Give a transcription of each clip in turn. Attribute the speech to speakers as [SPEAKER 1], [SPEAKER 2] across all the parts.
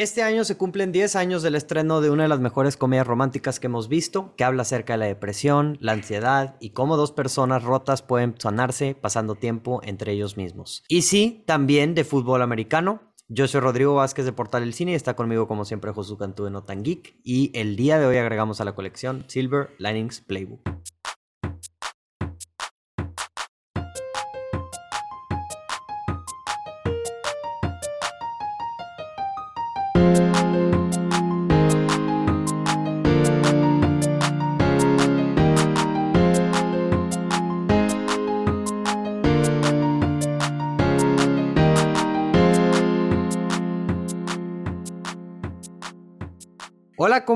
[SPEAKER 1] Este año se cumplen 10 años del estreno de una de las mejores comedias románticas que hemos visto, que habla acerca de la depresión, la ansiedad y cómo dos personas rotas pueden sanarse pasando tiempo entre ellos mismos. Y sí, también de fútbol americano. Yo soy Rodrigo Vázquez de Portal El Cine y está conmigo como siempre Josu Cantú de Notan Geek. Y el día de hoy agregamos a la colección Silver Linings Playbook.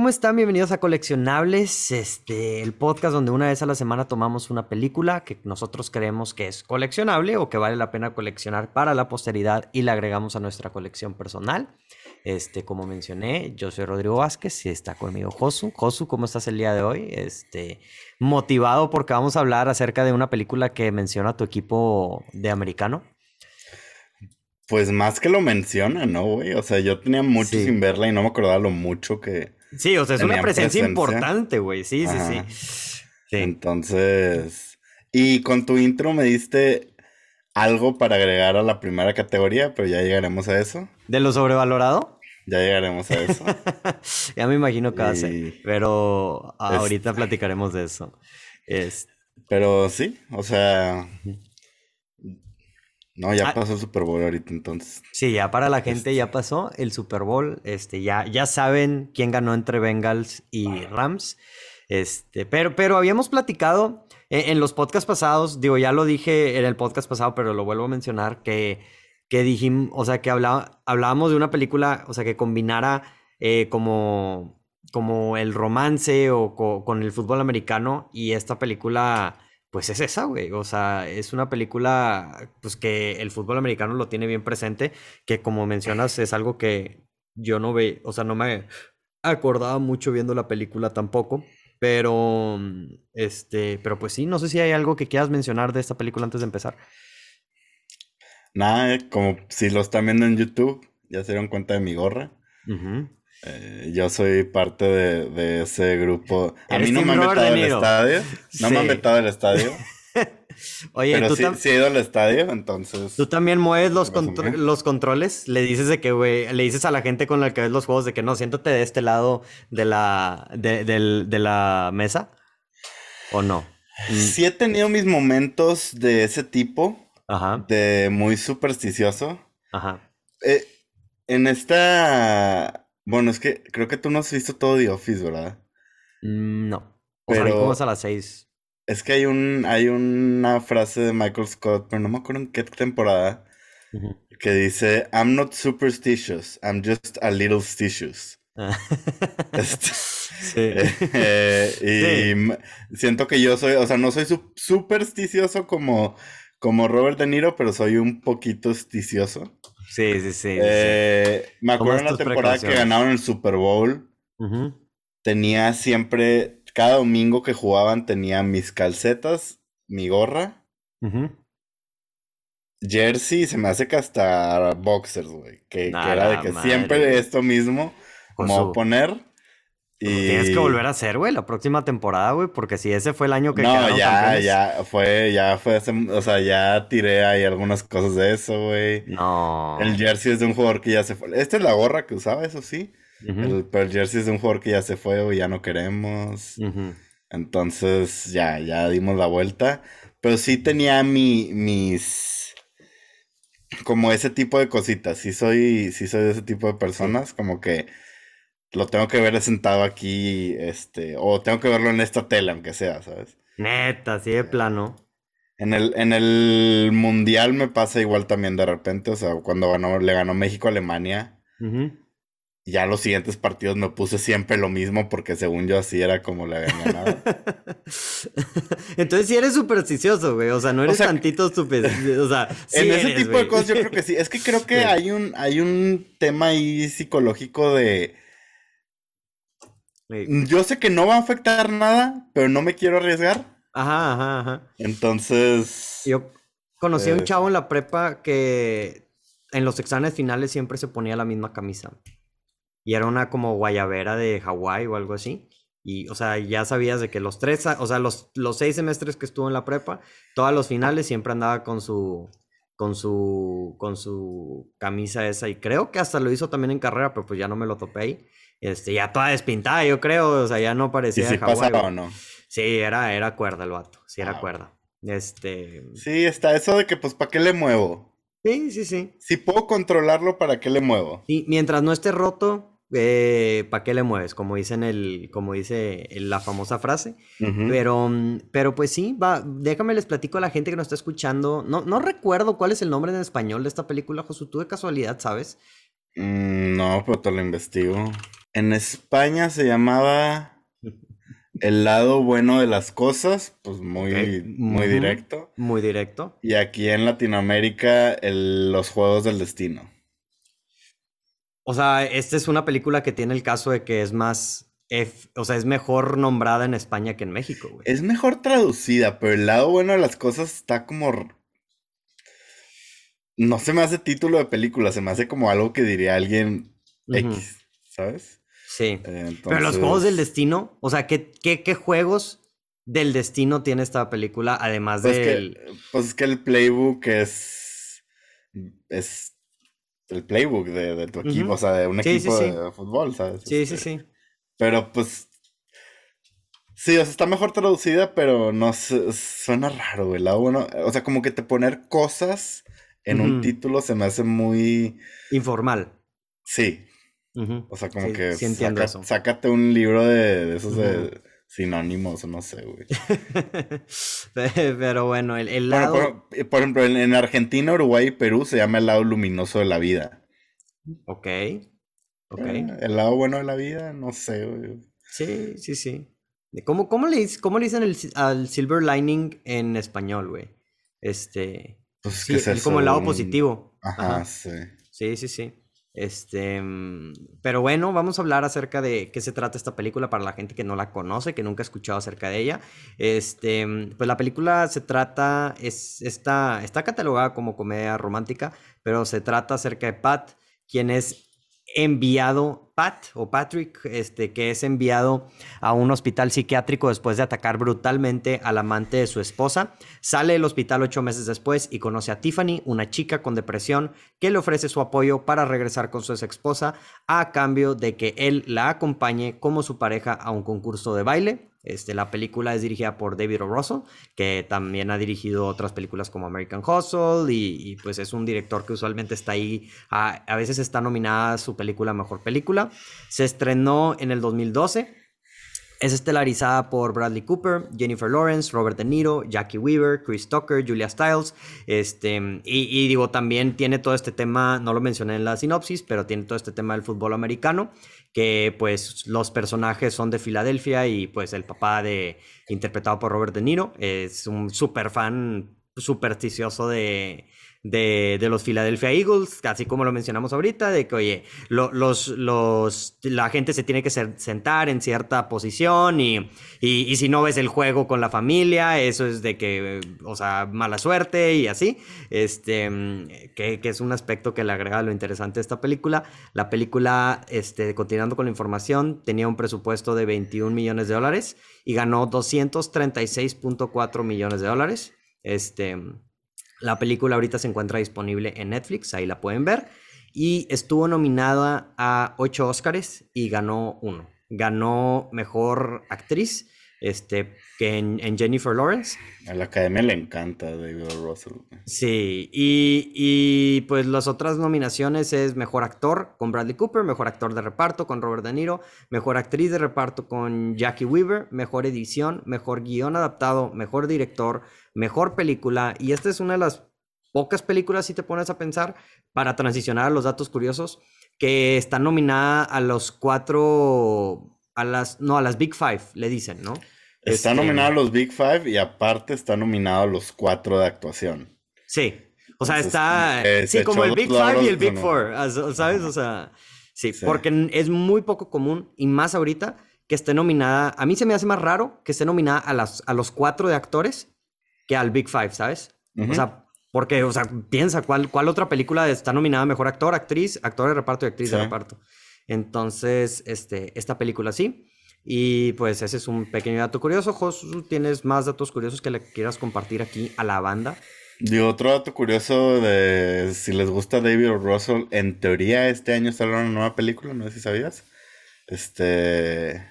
[SPEAKER 1] ¿Cómo están? Bienvenidos a Coleccionables, este, el podcast donde una vez a la semana tomamos una película que nosotros creemos que es coleccionable o que vale la pena coleccionar para la posteridad y la agregamos a nuestra colección personal. Este, como mencioné, yo soy Rodrigo Vázquez y está conmigo Josu. Josu, ¿cómo estás el día de hoy? Este, motivado porque vamos a hablar acerca de una película que menciona tu equipo de americano.
[SPEAKER 2] Pues más que lo menciona, ¿no, güey? O sea, yo tenía mucho sin verla y no me acordaba lo mucho que.
[SPEAKER 1] Sí, o sea, es una presencia, importante, güey. Sí, sí, sí,
[SPEAKER 2] sí. Entonces. Y con tu intro me diste algo para agregar a la primera categoría, pero ya llegaremos a eso.
[SPEAKER 1] ¿De lo sobrevalorado?
[SPEAKER 2] Ya llegaremos a eso.
[SPEAKER 1] ya me imagino que va a ser. Pero ahorita platicaremos de eso. Es...
[SPEAKER 2] Pero sí, o sea. No, ya ah. pasó el Super Bowl ahorita entonces.
[SPEAKER 1] Sí, ya para la gente este. ya pasó el Super Bowl. Este, ya, ya saben quién ganó entre Bengals y Rams. Este, pero, pero habíamos platicado en, los podcasts pasados, digo, ya lo dije en el podcast pasado, pero lo vuelvo a mencionar, que, que dijimos, o sea, que hablaba, hablábamos de una película, o sea, que combinara eh, como, como el romance o con el fútbol americano y esta película pues es esa, güey. O sea, es una película, pues que el fútbol americano lo tiene bien presente, que como mencionas es algo que yo no ve, o sea, no me acordaba mucho viendo la película tampoco, pero, este, pero pues sí, no sé si hay algo que quieras mencionar de esta película antes de empezar.
[SPEAKER 2] Nada, como si lo están viendo en YouTube, ya se dieron cuenta de mi gorra. Eh, yo soy parte de, ese grupo. A mí no me han vetado del estadio. No me han vetado del estadio. Oye, pero sí, sí, he ido al estadio, entonces.
[SPEAKER 1] Tú también mueves los, los controles. Le dices de que, güey, le dices a la gente con la que ves los juegos de que no, siéntate de este lado de la, de, la mesa. ¿O no?
[SPEAKER 2] Sí he tenido mis momentos de ese tipo. Ajá. De muy supersticioso. Ajá. Eh, en esta bueno, es que creo que tú no has visto todo The Office, ¿verdad?
[SPEAKER 1] Mm, no. O sea, ¿cómo es a las seis?
[SPEAKER 2] Es que hay un hay una frase de Michael Scott, pero no me acuerdo en qué temporada, que dice, I'm not superstitious, I'm just a little stitious. Ah. Este, sí. Eh, y siento que yo soy, o sea, no soy supersticioso como, como Robert De Niro, pero soy un poquito esticioso.
[SPEAKER 1] Sí, sí, sí.
[SPEAKER 2] Eh, me acuerdo en la temporada que ganaron el Super Bowl. Tenía siempre, cada domingo que jugaban, tenía mis calcetas, mi gorra, jersey, se me hace que hasta boxers, güey. Que, era de que siempre esto mismo, como poner.
[SPEAKER 1] Y... Tienes que volver a hacer, güey, la próxima temporada, güey, porque si ese fue el año que
[SPEAKER 2] No, ya, ya, fue, ya fue, o sea, ya tiré ahí algunas cosas de eso, güey.
[SPEAKER 1] No.
[SPEAKER 2] El jersey es de un jugador que ya se fue. Esta es la gorra que usaba, eso sí. pero el jersey es de un jugador que ya se fue, güey, ya no queremos. Entonces, ya, ya dimos la vuelta. Pero sí tenía mi, mis... Como ese tipo de cositas. Sí soy, sí soy de ese tipo de personas, como que lo tengo que ver sentado aquí, este, o tengo que verlo en esta tela, aunque sea, ¿sabes?
[SPEAKER 1] Neta, así de plano.
[SPEAKER 2] En el, en el mundial me pasa igual también de repente, o sea, cuando ganó, le ganó México a Alemania, ya los siguientes partidos me puse siempre lo mismo porque según yo así era como le habían ganado.
[SPEAKER 1] Entonces sí eres supersticioso, güey, o sea, no eres tantito supersticioso, o sea,
[SPEAKER 2] En ese tipo de cosas yo creo que sí, es que creo que hay, un, hay un tema ahí psicológico de yo sé que no va a afectar nada, pero no me quiero arriesgar.
[SPEAKER 1] Ajá, ajá, ajá.
[SPEAKER 2] Entonces.
[SPEAKER 1] Yo conocí a un eh, chavo en la prepa que en los exámenes finales siempre se ponía la misma camisa. y era una como guayabera de Hawái o algo así. Y, o sea, ya sabías de que los tres, o sea, los, los seis semestres que estuvo en la prepa, todos los finales siempre andaba con su, con su, con su camisa esa. Y creo que hasta lo hizo también en carrera, pero pues ya no me lo topé ahí. Este, ya toda despintada, yo creo, o sea, ya no parecía
[SPEAKER 2] ¿Y si pasaba o no?
[SPEAKER 1] Sí, era, era cuerda el vato, sí era ah, cuerda. Este...
[SPEAKER 2] Sí, está eso de que, pues, ¿para qué le muevo?
[SPEAKER 1] Sí, sí, sí.
[SPEAKER 2] Si puedo controlarlo, ¿para qué le muevo?
[SPEAKER 1] Y mientras no esté roto, eh, ¿para qué le mueves? Como dicen el, como dice la famosa frase. Pero, pero pues sí, va, déjame les platico a la gente que nos está escuchando. No, no recuerdo cuál es el nombre en español de esta película, Josu. Tú de casualidad, ¿sabes?
[SPEAKER 2] Mm, no, pero te lo investigo. En España se llamaba El lado bueno de las cosas, pues muy, muy directo.
[SPEAKER 1] Muy directo.
[SPEAKER 2] Y aquí en Latinoamérica, Los Juegos del Destino.
[SPEAKER 1] O sea, esta es una película que tiene el caso de que es más. o sea, es mejor nombrada en España que en México, güey.
[SPEAKER 2] Es mejor traducida, pero el lado bueno de las cosas está como. No se me hace título de película, se me hace como algo que diría alguien X, ¿sabes?
[SPEAKER 1] Sí. Pero los juegos del destino, o sea, ¿qué, qué, juegos del destino tiene esta película además
[SPEAKER 2] pues
[SPEAKER 1] del.
[SPEAKER 2] pues es que el playbook es. Es el playbook de, tu equipo, o sea, de un equipo de fútbol, ¿sabes?
[SPEAKER 1] Sí, sí, este, sí.
[SPEAKER 2] Pero pues. Sí, o sea, está mejor traducida, pero no suena raro, güey. o sea, como que te poner cosas en un título se me hace muy.
[SPEAKER 1] Informal.
[SPEAKER 2] Sí. O sea, como que sácate un libro de, esos de sinónimos, no sé, güey.
[SPEAKER 1] Pero bueno, el, lado...
[SPEAKER 2] por, ejemplo, en, Argentina, Uruguay y Perú se llama el lado luminoso de la vida.
[SPEAKER 1] Ok. Ok.
[SPEAKER 2] Eh, el lado bueno de la vida, no sé, güey.
[SPEAKER 1] Sí, sí, sí. ¿Cómo, cómo, le, cómo le dicen al silver lining en español, güey? Este...
[SPEAKER 2] Pues sí, es
[SPEAKER 1] como el lado positivo.
[SPEAKER 2] Ajá, sí.
[SPEAKER 1] Sí, sí, sí. Este, mm, pero bueno, vamos a hablar acerca de qué se trata esta película para la gente que no la conoce, que nunca ha escuchado acerca de ella. Este, mm, pues la película se trata, es, está, está catalogada como comedia romántica, pero se trata acerca de Pat, quien es enviado, Pat o Patrick, este, que es enviado a un hospital psiquiátrico después de atacar brutalmente al amante de su esposa. Sale del hospital ocho meses después y conoce a Tiffany, una chica con depresión, que le ofrece su apoyo para regresar con su ex esposa a cambio de que él la acompañe como su pareja a un concurso de baile. Este, la película es dirigida por David O. Russell, que también ha dirigido otras películas como American Hustle y, pues es un director que usualmente está ahí, a, a veces está nominada su película Mejor Película. Se estrenó en el 2012. Es estelarizada por Bradley Cooper, Jennifer Lawrence, Robert De Niro, Jackie Weaver, Chris Tucker, Julia Stiles. Este, y, digo, también tiene todo este tema, no lo mencioné en la sinopsis, pero tiene todo este tema del fútbol americano, que pues los personajes son de Filadelfia y pues el papá de, interpretado por Robert De Niro, es un súper fan supersticioso de, de, los Philadelphia Eagles, así como lo mencionamos ahorita, de que, oye, los, los, la gente se tiene que sentar en cierta posición y, y, si no ves el juego con la familia, eso es de que, o sea, mala suerte y así, este, que, que es un aspecto que le agrega lo interesante a esta película. La película, este, continuando con la información, tenía un presupuesto de 21 millones de dólares y ganó 236.4 millones de dólares. Este, la película ahorita se encuentra disponible en Netflix, ahí la pueden ver. Y estuvo nominada a ocho Oscars y ganó uno. Ganó mejor actriz, este, que en, Jennifer Lawrence.
[SPEAKER 2] A la academia le encanta David Russell.
[SPEAKER 1] Sí, y, y, pues las otras nominaciones es mejor actor con Bradley Cooper, mejor actor de reparto con Robert De Niro, mejor actriz de reparto con Jackie Weaver, mejor edición, mejor guion adaptado, mejor director, mejor película. Y esta es una de las pocas películas, si te pones a pensar, para transicionar a los datos curiosos, que está nominada a los cuatro, a las, no, a las Big Five, le dicen, ¿no?
[SPEAKER 2] Está este, nominada a los Big Five y aparte está nominado a los cuatro de actuación.
[SPEAKER 1] Sí. O sea, está. sí, como el Big Five y el Big Four. ¿Sabes? O sea. Sí, porque es muy poco común y más ahorita que esté nominada. A mí se me hace más raro que esté nominada a, las, a los cuatro de actores que al Big Five, ¿sabes? O sea, porque, o sea, piensa, ¿cuál, ¿cuál otra película está nominada a Mejor Actor, Actriz, Actor de Reparto y Actriz de Reparto? Entonces, este, esta película sí. Y pues ese es un pequeño dato curioso. Josu, ¿tienes más datos curiosos que le quieras compartir aquí a la banda?
[SPEAKER 2] Y otro dato curioso de si les gusta David Russell, en teoría este año saldrá una nueva película, no sé si sabías. Este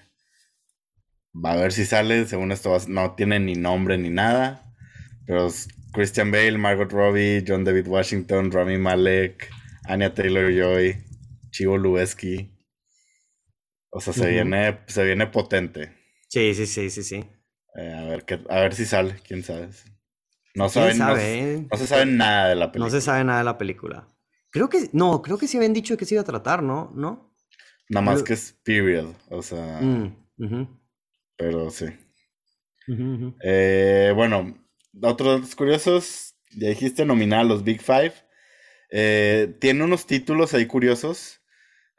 [SPEAKER 2] va a ver si sale, según esto no tiene ni nombre ni nada, pero Christian Bale, Margot Robbie, John David Washington, Rami Malek, Anya Taylor-Joy, Chivo Lubeski. O sea, se, viene, se viene potente.
[SPEAKER 1] Sí, sí, sí, sí, sí.
[SPEAKER 2] Eh, a, ver qué, a ver si sale, quién sabe. No, saben, no, no, se sabe nada de la película.
[SPEAKER 1] No se sabe nada de la película. Creo que, no, creo que sí habían dicho que se iba a tratar, ¿no? ¿No?
[SPEAKER 2] Nada más que es period, o sea. Mm, pero sí. Eh, bueno, otros datos curiosos. Ya dijiste nominar los Big Five. Eh, tiene unos títulos ahí curiosos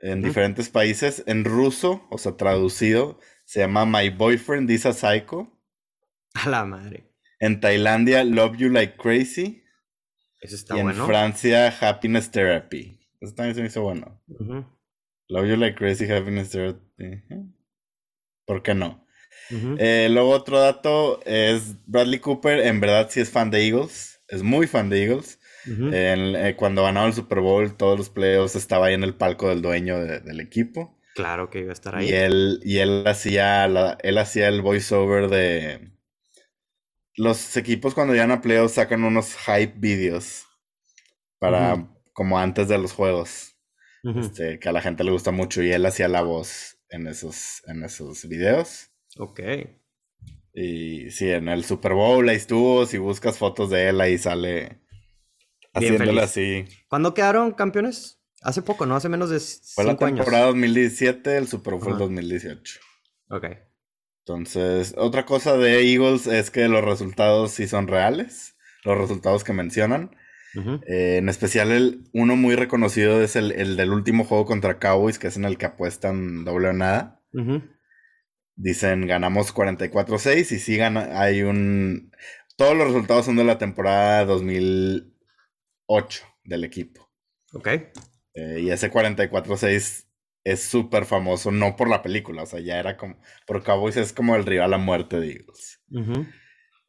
[SPEAKER 2] en diferentes países. En ruso, o sea, traducido, se llama My Boyfriend is a Psycho.
[SPEAKER 1] A la madre.
[SPEAKER 2] En Tailandia, Love You Like Crazy.
[SPEAKER 1] Eso está
[SPEAKER 2] y
[SPEAKER 1] en
[SPEAKER 2] Francia, Happiness Therapy. Eso también se me hizo bueno. Love You Like Crazy, Happiness Therapy. ¿Por qué no? Eh, luego otro dato es Bradley Cooper, en verdad sí es fan de Eagles. Es muy fan de Eagles. Eh, cuando ganaba el Super Bowl, todos los playoffs estaba ahí en el palco del dueño del equipo.
[SPEAKER 1] Claro que iba a estar ahí.
[SPEAKER 2] Y él, y él hacía él hacía el voiceover de los equipos cuando llegan a playoffs sacan unos hype videos para como antes de los juegos. este, que a la gente le gusta mucho y él hacía la voz en esos, en esos videos.
[SPEAKER 1] Ok.
[SPEAKER 2] Y sí, en el Super Bowl ahí estuvo, si buscas fotos de él ahí sale haciéndole así.
[SPEAKER 1] ¿Cuándo quedaron campeones? Hace poco, ¿no? Hace menos de
[SPEAKER 2] Fue la temporada 2017, el Super Bowl fue el 2018.
[SPEAKER 1] Ok.
[SPEAKER 2] Entonces, otra cosa de Eagles es que los resultados sí son reales, los resultados que mencionan. Eh, en especial, el, uno muy reconocido es el, del último juego contra Cowboys, que es en el que apuestan doble o nada. Dicen ganamos 44-6 y sí hay un... Todos los resultados son de la temporada 2008 del equipo.
[SPEAKER 1] Ok.
[SPEAKER 2] Eh, y ese 44-6 es súper famoso, no por la película, o sea, ya era como, por Cowboys es como el rival a muerte de Eagles.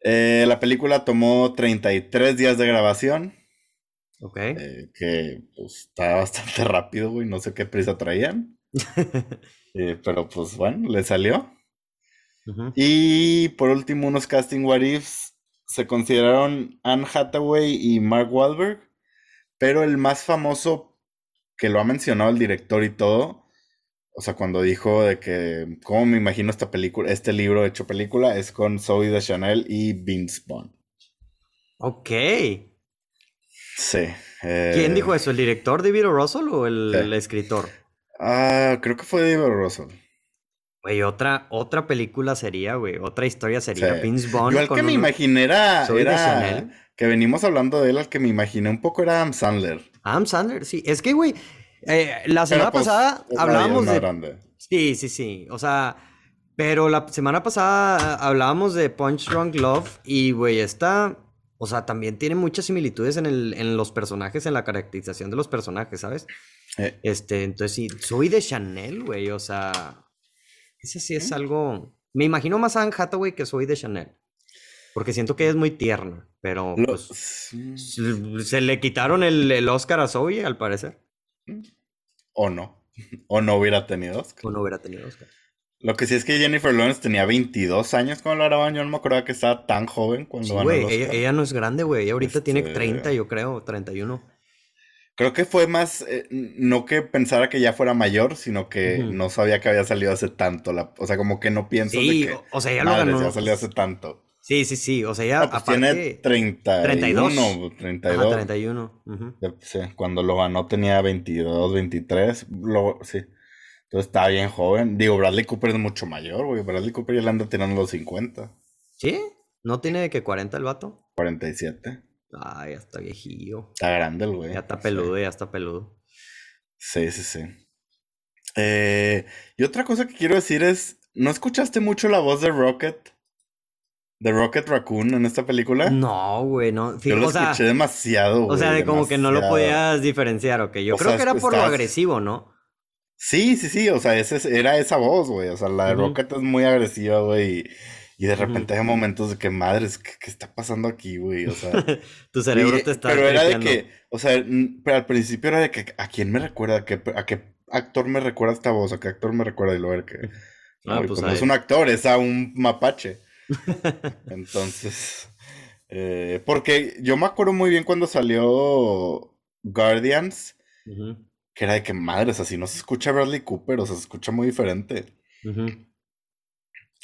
[SPEAKER 2] Eh, la película tomó 33 días de grabación.
[SPEAKER 1] Ok.
[SPEAKER 2] Eh, que pues está bastante rápido, güey, no sé qué prisa traían. Eh, pero pues bueno, le salió. Y por último, unos casting what ifs se consideraron Anne Hathaway y Mark Wahlberg, pero el más famoso que lo ha mencionado el director y todo o sea, cuando dijo de que, ¿cómo me imagino esta película, este libro hecho película? Es con Zoe de Chanel y Vince Bond.
[SPEAKER 1] Ok.
[SPEAKER 2] Sí.
[SPEAKER 1] ¿Quién dijo eso? ¿El director David Russell o el, escritor?
[SPEAKER 2] Ah, creo que fue David Russell.
[SPEAKER 1] Güey, otra, otra película sería, güey, otra historia sería Vince Bond.
[SPEAKER 2] Yo al que me imaginé era, era que venimos hablando de él, al que me imaginé un poco era Adam Sandler.
[SPEAKER 1] Adam Sandler, sí. Es que, güey, eh, la semana pues, pasada hablábamos de. Sí, sí, sí. O sea, pero la semana pasada hablábamos de Punch Drunk Love y, güey, esta. O sea, también tiene muchas similitudes en, el, en los personajes, en la caracterización de los personajes, ¿sabes? Eh. Este, entonces sí, soy de Chanel, güey, o sea, ese sí es algo... Me imagino más a Anne Hathaway que soy de Chanel, porque siento que es muy tierno, pero pues, se, le quitaron el, el Oscar a Zoe, al parecer.
[SPEAKER 2] O no. O no hubiera tenido Oscar.
[SPEAKER 1] O no hubiera tenido Oscar.
[SPEAKER 2] Lo que sí es que Jennifer Lawrence tenía 22 años cuando la grababan. Yo no me acordaba que estaba tan joven cuando
[SPEAKER 1] sí, güey, ella, no es grande, güey. Ella ahorita tiene 30, este yo creo, 31.
[SPEAKER 2] Creo que fue más, eh, no que pensara que ya fuera mayor, sino que no sabía que había salido hace tanto. La, o sea, como que no pienso de que.
[SPEAKER 1] O sea, ya lo ganó.
[SPEAKER 2] Ya salió hace tanto.
[SPEAKER 1] Sí, sí, sí. O sea, ya.
[SPEAKER 2] pues tiene 30, 32. 32.
[SPEAKER 1] 31.
[SPEAKER 2] Sí, cuando lo ganó tenía 22, 23. Lo, sí. Entonces estaba bien joven. Digo, Bradley Cooper es mucho mayor, güey. Bradley Cooper ya le anda tirando los 50.
[SPEAKER 1] ¿Sí? ¿No tiene que 40 el vato?
[SPEAKER 2] 47.
[SPEAKER 1] Ah, ya está viejillo.
[SPEAKER 2] Está grande el güey.
[SPEAKER 1] Ya está peludo, ya está peludo.
[SPEAKER 2] Sí, sí, sí. Eh, y otra cosa que quiero decir es, ¿no escuchaste mucho la voz de Rocket? de Rocket Raccoon en esta película?
[SPEAKER 1] No, güey, no.
[SPEAKER 2] Yo lo escuché demasiado, güey.
[SPEAKER 1] O sea, de como que no lo podías diferenciar, ok. Yo creo que era por lo agresivo, ¿no?
[SPEAKER 2] Sí, sí, sí, o sea, ese, era esa voz, güey. O sea, la de Rocket es muy agresiva, güey. Y, de repente hay momentos de que, madres, ¿qué, qué está pasando aquí, güey? O sea.
[SPEAKER 1] tu cerebro te está.
[SPEAKER 2] Pero era de que, o sea, pero al principio era de que, ¿a quién me recuerda? ¿A qué, a qué actor me recuerda esta voz? ¿A qué actor me recuerda? Y lo ver que. Ah, pues, pues no es un actor, es a un mapache. Entonces. Eh, porque yo me acuerdo muy bien cuando salió Guardians que era de que madres, así no se escucha Bradley Cooper, o sea, se escucha muy diferente.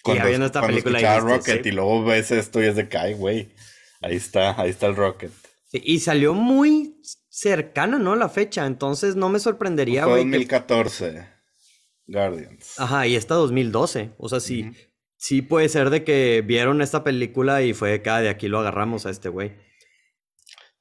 [SPEAKER 2] Cuando, y esta película Rocket y luego ves esto y es de que, güey, ahí está, ahí está el Rocket.
[SPEAKER 1] y salió muy cercana, ¿no? La fecha, entonces no me sorprendería, güey.
[SPEAKER 2] 2014, Guardians.
[SPEAKER 1] Ajá, y esta 2012, o sea, sí, sí puede ser de que vieron esta película y fue cada de aquí lo agarramos a este güey.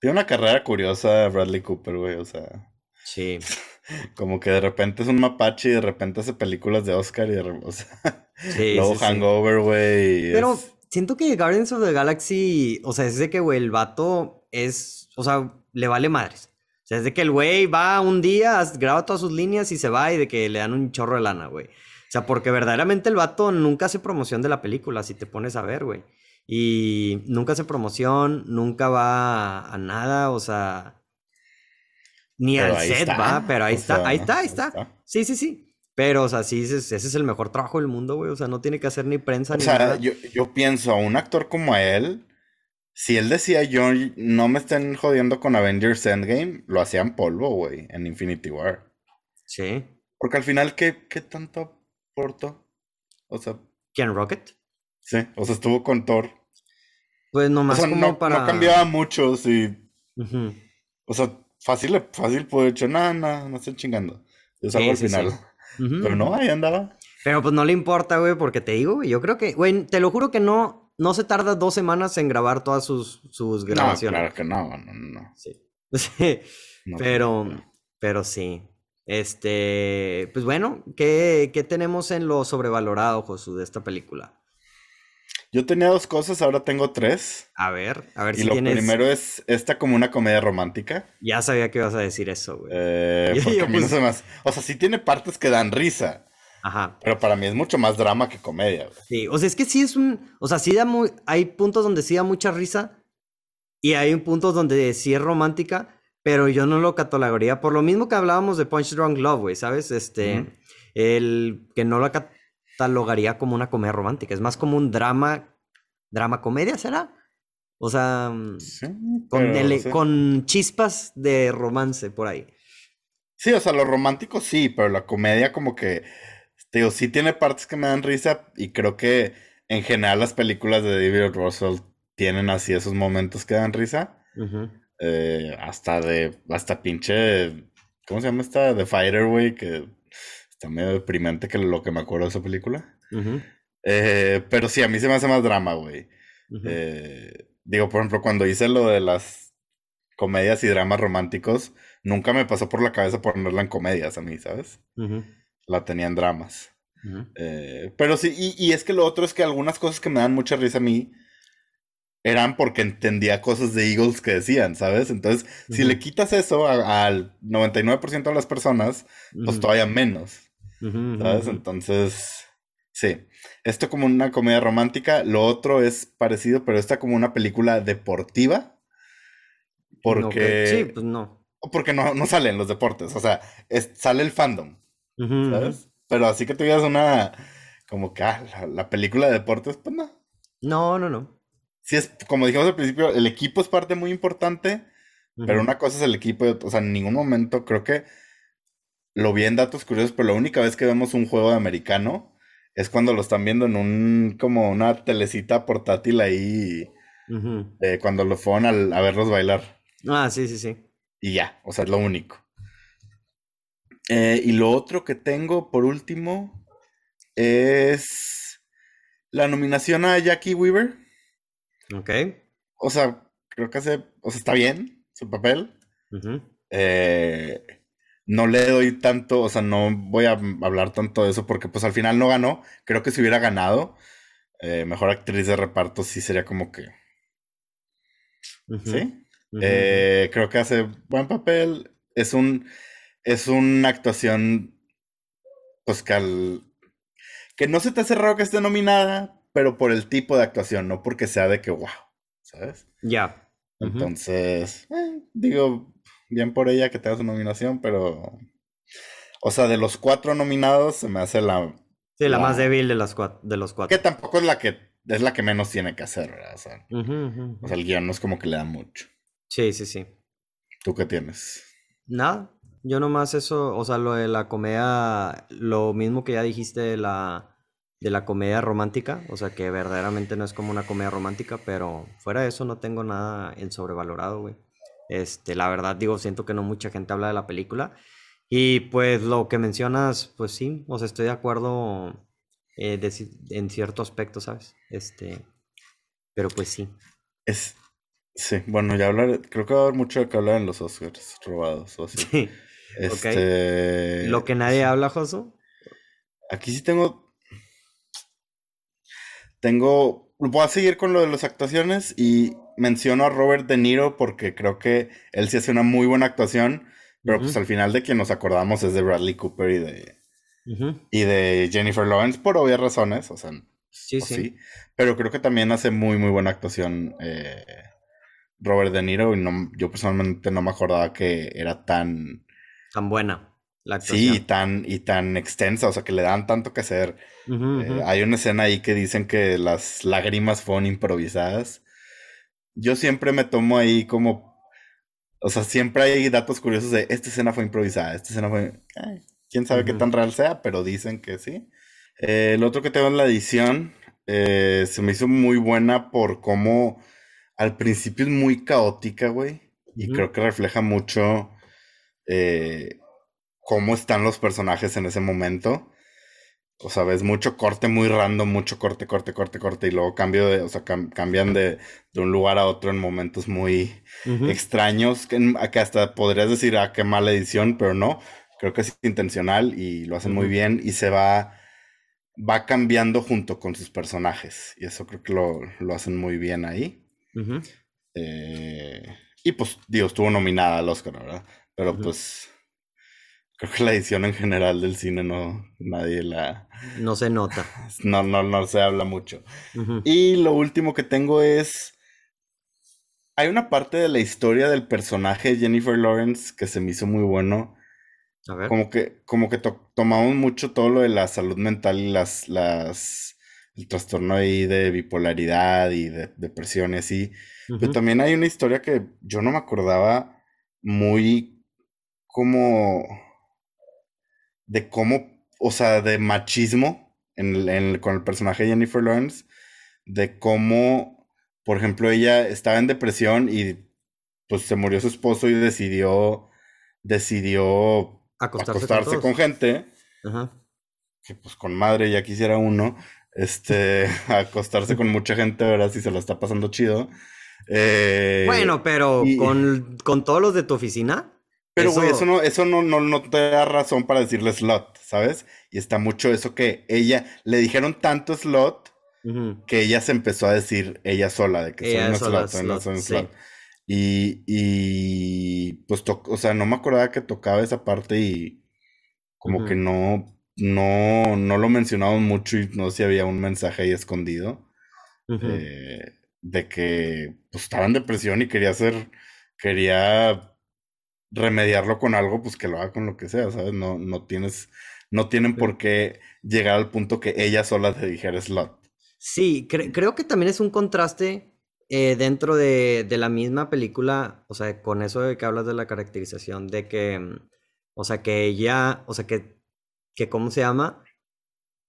[SPEAKER 2] Tiene una carrera curiosa Bradley Cooper, güey, o sea.
[SPEAKER 1] Sí.
[SPEAKER 2] Como que de repente es un mapache y de repente hace películas de Oscar y de o sea, sí, luego Hangover, güey.
[SPEAKER 1] Pero siento que Guardians of the Galaxy, o sea, es de que, güey, el vato es, o sea, le vale madres. O sea, es de que el güey va un día, graba todas sus líneas y se va y de que le dan un chorro de lana, güey. O sea, porque verdaderamente el vato nunca hace promoción de la película, si te pones a ver, güey. Y nunca hace promoción, nunca va a nada, o sea ni al set va, pero ahí está, ahí está, ahí está. Sí, sí, sí. Pero, o sea, sí, ese, es el mejor trabajo del mundo, güey. O sea, no tiene que hacer ni prensa ni nada.
[SPEAKER 2] Yo, yo pienso, a un actor como él, si él decía yo no me estén jodiendo con Avengers Endgame, lo hacían polvo, güey, en Infinity War.
[SPEAKER 1] Sí.
[SPEAKER 2] Porque al final, ¿qué, qué tanto aportó? O sea.
[SPEAKER 1] ¿Quién, Rocket?
[SPEAKER 2] Sí, o sea, estuvo con Thor.
[SPEAKER 1] Pues nomás o sea, como
[SPEAKER 2] no,
[SPEAKER 1] para.
[SPEAKER 2] No cambiaba mucho, sí. O sea, Fácil, fácil, pues hecho, nada, nada, no estoy chingando. Yo salgo al final. Pero no, ahí andaba.
[SPEAKER 1] Pero pues no le importa, güey, porque te digo, yo creo que, güey, te lo juro que no, no se tarda dos semanas en grabar todas sus, sus grabaciones.
[SPEAKER 2] No, claro que no, no, no.
[SPEAKER 1] Sí. sí. pero, pero sí. Este, pues bueno, ¿qué, ¿qué tenemos en lo sobrevalorado, Josu, de esta película?
[SPEAKER 2] Yo tenía dos cosas, ahora tengo tres.
[SPEAKER 1] A ver, a ver
[SPEAKER 2] y lo primero es esta como una comedia romántica.
[SPEAKER 1] Ya sabía que ibas a decir eso, güey.
[SPEAKER 2] Eh, a mí no más... O sea, sí tiene partes que dan risa.
[SPEAKER 1] Ajá.
[SPEAKER 2] Pero para mí es mucho más drama que comedia, güey.
[SPEAKER 1] Sí, o sea, es que sí es un... O sea, sí da muy... Hay puntos donde sí da mucha risa y hay puntos donde sí es romántica, pero yo no lo catalogaría. Por lo mismo que hablábamos de Punch Drunk Love, güey, ¿sabes? Este... El que no lo catalogaría como una comedia romántica, es más como un drama, drama comedia, ¿será? O sea, mm, con, con chispas de romance por ahí.
[SPEAKER 2] Sí, o sea, lo romántico sí, pero la comedia como que, digo, sí tiene partes que me dan risa y creo que en general las películas de David Russell tienen así esos momentos que dan risa. Eh, hasta de, hasta pinche, ¿cómo se llama esta? The Fighter, güey, que Está medio deprimente que lo que me acuerdo de esa película. Eh, pero sí, a mí se me hace más drama, güey. Eh, digo, por ejemplo, cuando hice lo de las comedias y dramas románticos, nunca me pasó por la cabeza ponerla en comedias a mí, ¿sabes? La tenía en dramas. Eh, pero sí, y, es que lo otro es que algunas cosas que me dan mucha risa a mí eran porque entendía cosas de Eagles que decían, ¿sabes? Entonces, si le quitas eso al 99% de las personas, pues todavía menos. ¿Sabes? Entonces, sí. Esto como una comedia romántica, lo otro es parecido, pero esta como una película deportiva. Porque...
[SPEAKER 1] sí, pues no.
[SPEAKER 2] Porque no, no salen los deportes, o sea, sale el fandom, ¿sabes? Pero así que tuvieras una, como que, ah, la, película de deportes, pues no.
[SPEAKER 1] No, no, no.
[SPEAKER 2] Sí es, como dijimos al principio, el equipo es parte muy importante, pero una cosa es el equipo, o sea, en ningún momento creo que lo vi en datos curiosos, pero la única vez que vemos un juego de americano es cuando lo están viendo en un, como una telecita portátil ahí, eh, cuando lo fueron a, verlos bailar.
[SPEAKER 1] Ah, sí, sí, sí.
[SPEAKER 2] Y ya, o sea, es lo único. Eh, y lo otro que tengo, por último, es la nominación a Jackie Weaver.
[SPEAKER 1] Ok.
[SPEAKER 2] O sea, creo que hace, o sea, está bien su papel. eh, no le doy tanto, o sea, no voy a hablar tanto de eso porque pues al final no ganó. Creo que si hubiera ganado, eh, mejor actriz de reparto sí sería como que... ¿Sí? Eh, creo que hace buen papel. Es un... Es una actuación pues que al... Que no se te hace raro que esté nominada, pero por el tipo de actuación, no porque sea de que, wow, ¿sabes?
[SPEAKER 1] Ya.
[SPEAKER 2] Entonces, eh, digo, bien por ella que tenga su nominación, pero... O sea, de los cuatro nominados se me hace la...
[SPEAKER 1] Sí, la, más débil de, las de los cuatro.
[SPEAKER 2] Que tampoco es la que es la que menos tiene que hacer, ¿verdad? O sea, o sea el guion no es como que le da mucho.
[SPEAKER 1] Sí, sí, sí.
[SPEAKER 2] ¿Tú qué tienes?
[SPEAKER 1] Nada, yo nomás eso, o sea, lo de la comedia, lo mismo que ya dijiste de la, de la comedia romántica, o sea, que verdaderamente no es como una comedia romántica, pero fuera de eso no tengo nada en sobrevalorado, güey. Este, la verdad, digo, siento que no mucha gente habla de la película. Y pues lo que mencionas, pues sí, o sea, estoy de acuerdo eh, en cierto aspecto, ¿sabes? Este, pero pues sí.
[SPEAKER 2] Es, sí, bueno, ya hablar, creo que va a haber mucho de que hablar en los Oscars robados o así. Sí.
[SPEAKER 1] Este, Lo que nadie habla, Josu.
[SPEAKER 2] Aquí sí tengo. Tengo. Voy a seguir con lo de las actuaciones y menciono a Robert De Niro porque creo que él sí hace una muy buena actuación, pero pues al final de quien nos acordamos es de Bradley Cooper y de y de Jennifer Lawrence por obvias razones, o sea, sí, sí. Pero creo que también hace muy, muy buena actuación eh, Robert De Niro y no, yo personalmente no me acordaba que era tan...
[SPEAKER 1] Tan buena la actuación.
[SPEAKER 2] Sí, y tan, y tan extensa, o sea, que le dan tanto que hacer. Eh, hay una escena ahí que dicen que las lágrimas fueron improvisadas. Yo siempre me tomo ahí como... O sea, siempre hay datos curiosos de esta escena fue improvisada, esta escena fue... Quién sabe qué tan real sea, pero dicen que sí. Eh, el otro que tengo en la edición eh, se me hizo muy buena por cómo al principio es muy caótica, güey. Y creo que refleja mucho eh, cómo están los personajes en ese momento. O sea, ves mucho corte muy random, mucho corte, corte, corte, corte, y luego cambio de, o sea, cambian de, un lugar a otro en momentos muy extraños, que, que, hasta podrías decir, ah, qué mala edición, pero no. Creo que es intencional y lo hacen muy bien y se va, va cambiando junto con sus personajes. Y eso creo que lo, hacen muy bien ahí. Eh, y pues, digo, estuvo nominada al Oscar, ¿verdad? Pero pues creo que la edición en general del cine no, nadie la...
[SPEAKER 1] No se nota.
[SPEAKER 2] No, no, no se habla mucho. Y lo último que tengo es... Hay una parte de la historia del personaje Jennifer Lawrence que se me hizo muy bueno como que, como que tomamos mucho todo lo de la salud mental y las, las, el trastorno ahí de bipolaridad y de depresión y así. Pero también hay una historia que yo no me acordaba muy como de cómo, o sea, de machismo en, con el personaje de Jennifer Lawrence, de cómo, por ejemplo, ella estaba en depresión y pues se murió su esposo y decidió, decidió acostarse, con, gente. Que pues con madre ya quisiera uno. Este, acostarse con mucha gente, ¿verdad? Si se lo está pasando chido. Eh,
[SPEAKER 1] bueno, pero con, con, todos los de tu oficina.
[SPEAKER 2] Pero, güey, eso, no, eso no, no, te da razón para decirle slot, ¿sabes? Y está mucho eso que ella, le dijeron tanto slot que ella se empezó a decir ella sola, de que soy slot, soy slot. Y, y pues, o sea, no me acordaba que tocaba esa parte y como que no, no, no lo mencionamos mucho y no sé si había un mensaje ahí escondido eh, de que pues, estaba en depresión y quería hacer, quería remediarlo con algo, pues que lo haga con lo que sea, ¿sabes? No, no tienes, no tienen por qué llegar al punto que ella sola te dijera slot.
[SPEAKER 1] Sí, creo que también es un contraste eh, dentro de, la misma película, o sea, con eso de que hablas de la caracterización, de que, o sea, que ella, o sea, que, que ¿cómo se llama?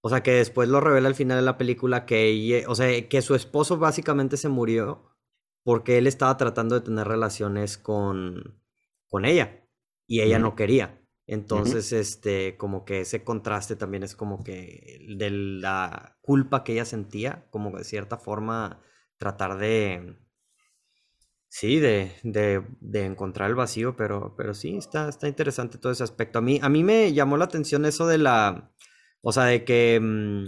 [SPEAKER 1] O sea, que después lo revela al final de la película que ella, o sea, que su esposo básicamente se murió porque él estaba tratando de tener relaciones con, con ella y ella no quería. Entonces, este, como que ese contraste también es como que de la culpa que ella sentía, como de cierta forma tratar de, sí, de, de, encontrar el vacío, pero, pero sí, está, está interesante todo ese aspecto. A mí, a mí me llamó la atención eso de la, o sea, de que mm,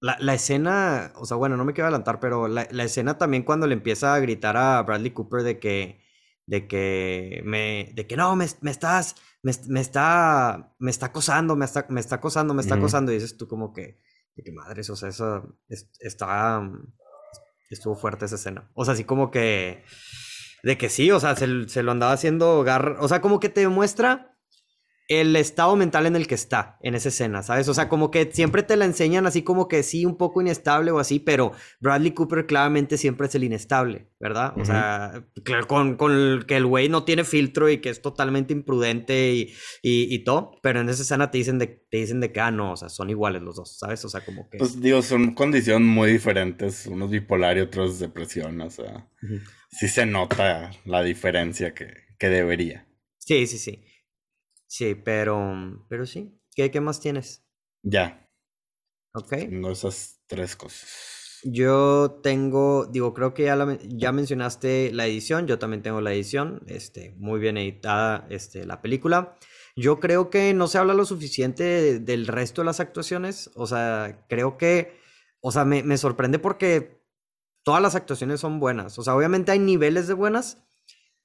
[SPEAKER 1] la, escena, o sea, bueno, no me quiero adelantar, pero la, escena también cuando le empieza a gritar a Bradley Cooper de que, de que me, de que no, me, me estás, me, me, está, me está acosando, me está, me está acosando, me está acosando, y dices tú como que, de que madres, o sea, eso está, estuvo fuerte esa escena. O sea, así como que, de que sí, o sea, se, se lo andaba haciendo gar, o sea, como que te demuestra el estado mental en el que está en esa escena, ¿sabes? O sea, como que siempre te la enseñan así como que sí, un poco inestable o así, pero Bradley Cooper claramente siempre es el inestable, ¿verdad? O sea, con, con que el güey no tiene filtro y que es totalmente imprudente y, y, todo, pero en esa escena te dicen, de, te dicen de que, ah, no, o sea, son iguales los dos, ¿sabes? O sea, como que...
[SPEAKER 2] Pues digo, son condiciones muy diferentes, unos bipolar y otros depresión, o sea, sí se nota la diferencia que, que debería.
[SPEAKER 1] Sí, sí, sí. Sí, pero, pero sí. ¿Qué, qué más tienes?
[SPEAKER 2] Ya.
[SPEAKER 1] Ok.
[SPEAKER 2] Tengo esas tres cosas.
[SPEAKER 1] Yo tengo, digo, creo que ya, ya mencionaste la edición, yo también tengo la edición, este, muy bien editada este, la película. Yo creo que no se habla lo suficiente del resto de las actuaciones, o sea, creo que, o sea, me, me sorprende porque todas las actuaciones son buenas, o sea, obviamente hay niveles de buenas,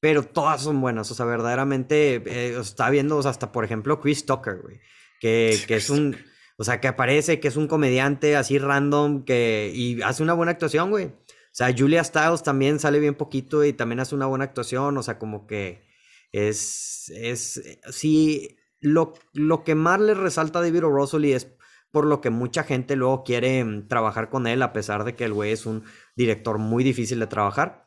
[SPEAKER 1] pero todas son buenas, o sea, verdaderamente, eh, está viendo, o sea, hasta por ejemplo Chris Tucker, güey, que, que es un, o sea, que aparece, que es un comediante así random, que, y hace una buena actuación, güey. O sea, Julia Stiles también sale bien poquito y también hace una buena actuación, o sea, como que es, es, sí, lo, lo que más le resalta a David O. es por lo que mucha gente luego quiere mm, trabajar con él, a pesar de que el güey es un director muy difícil de trabajar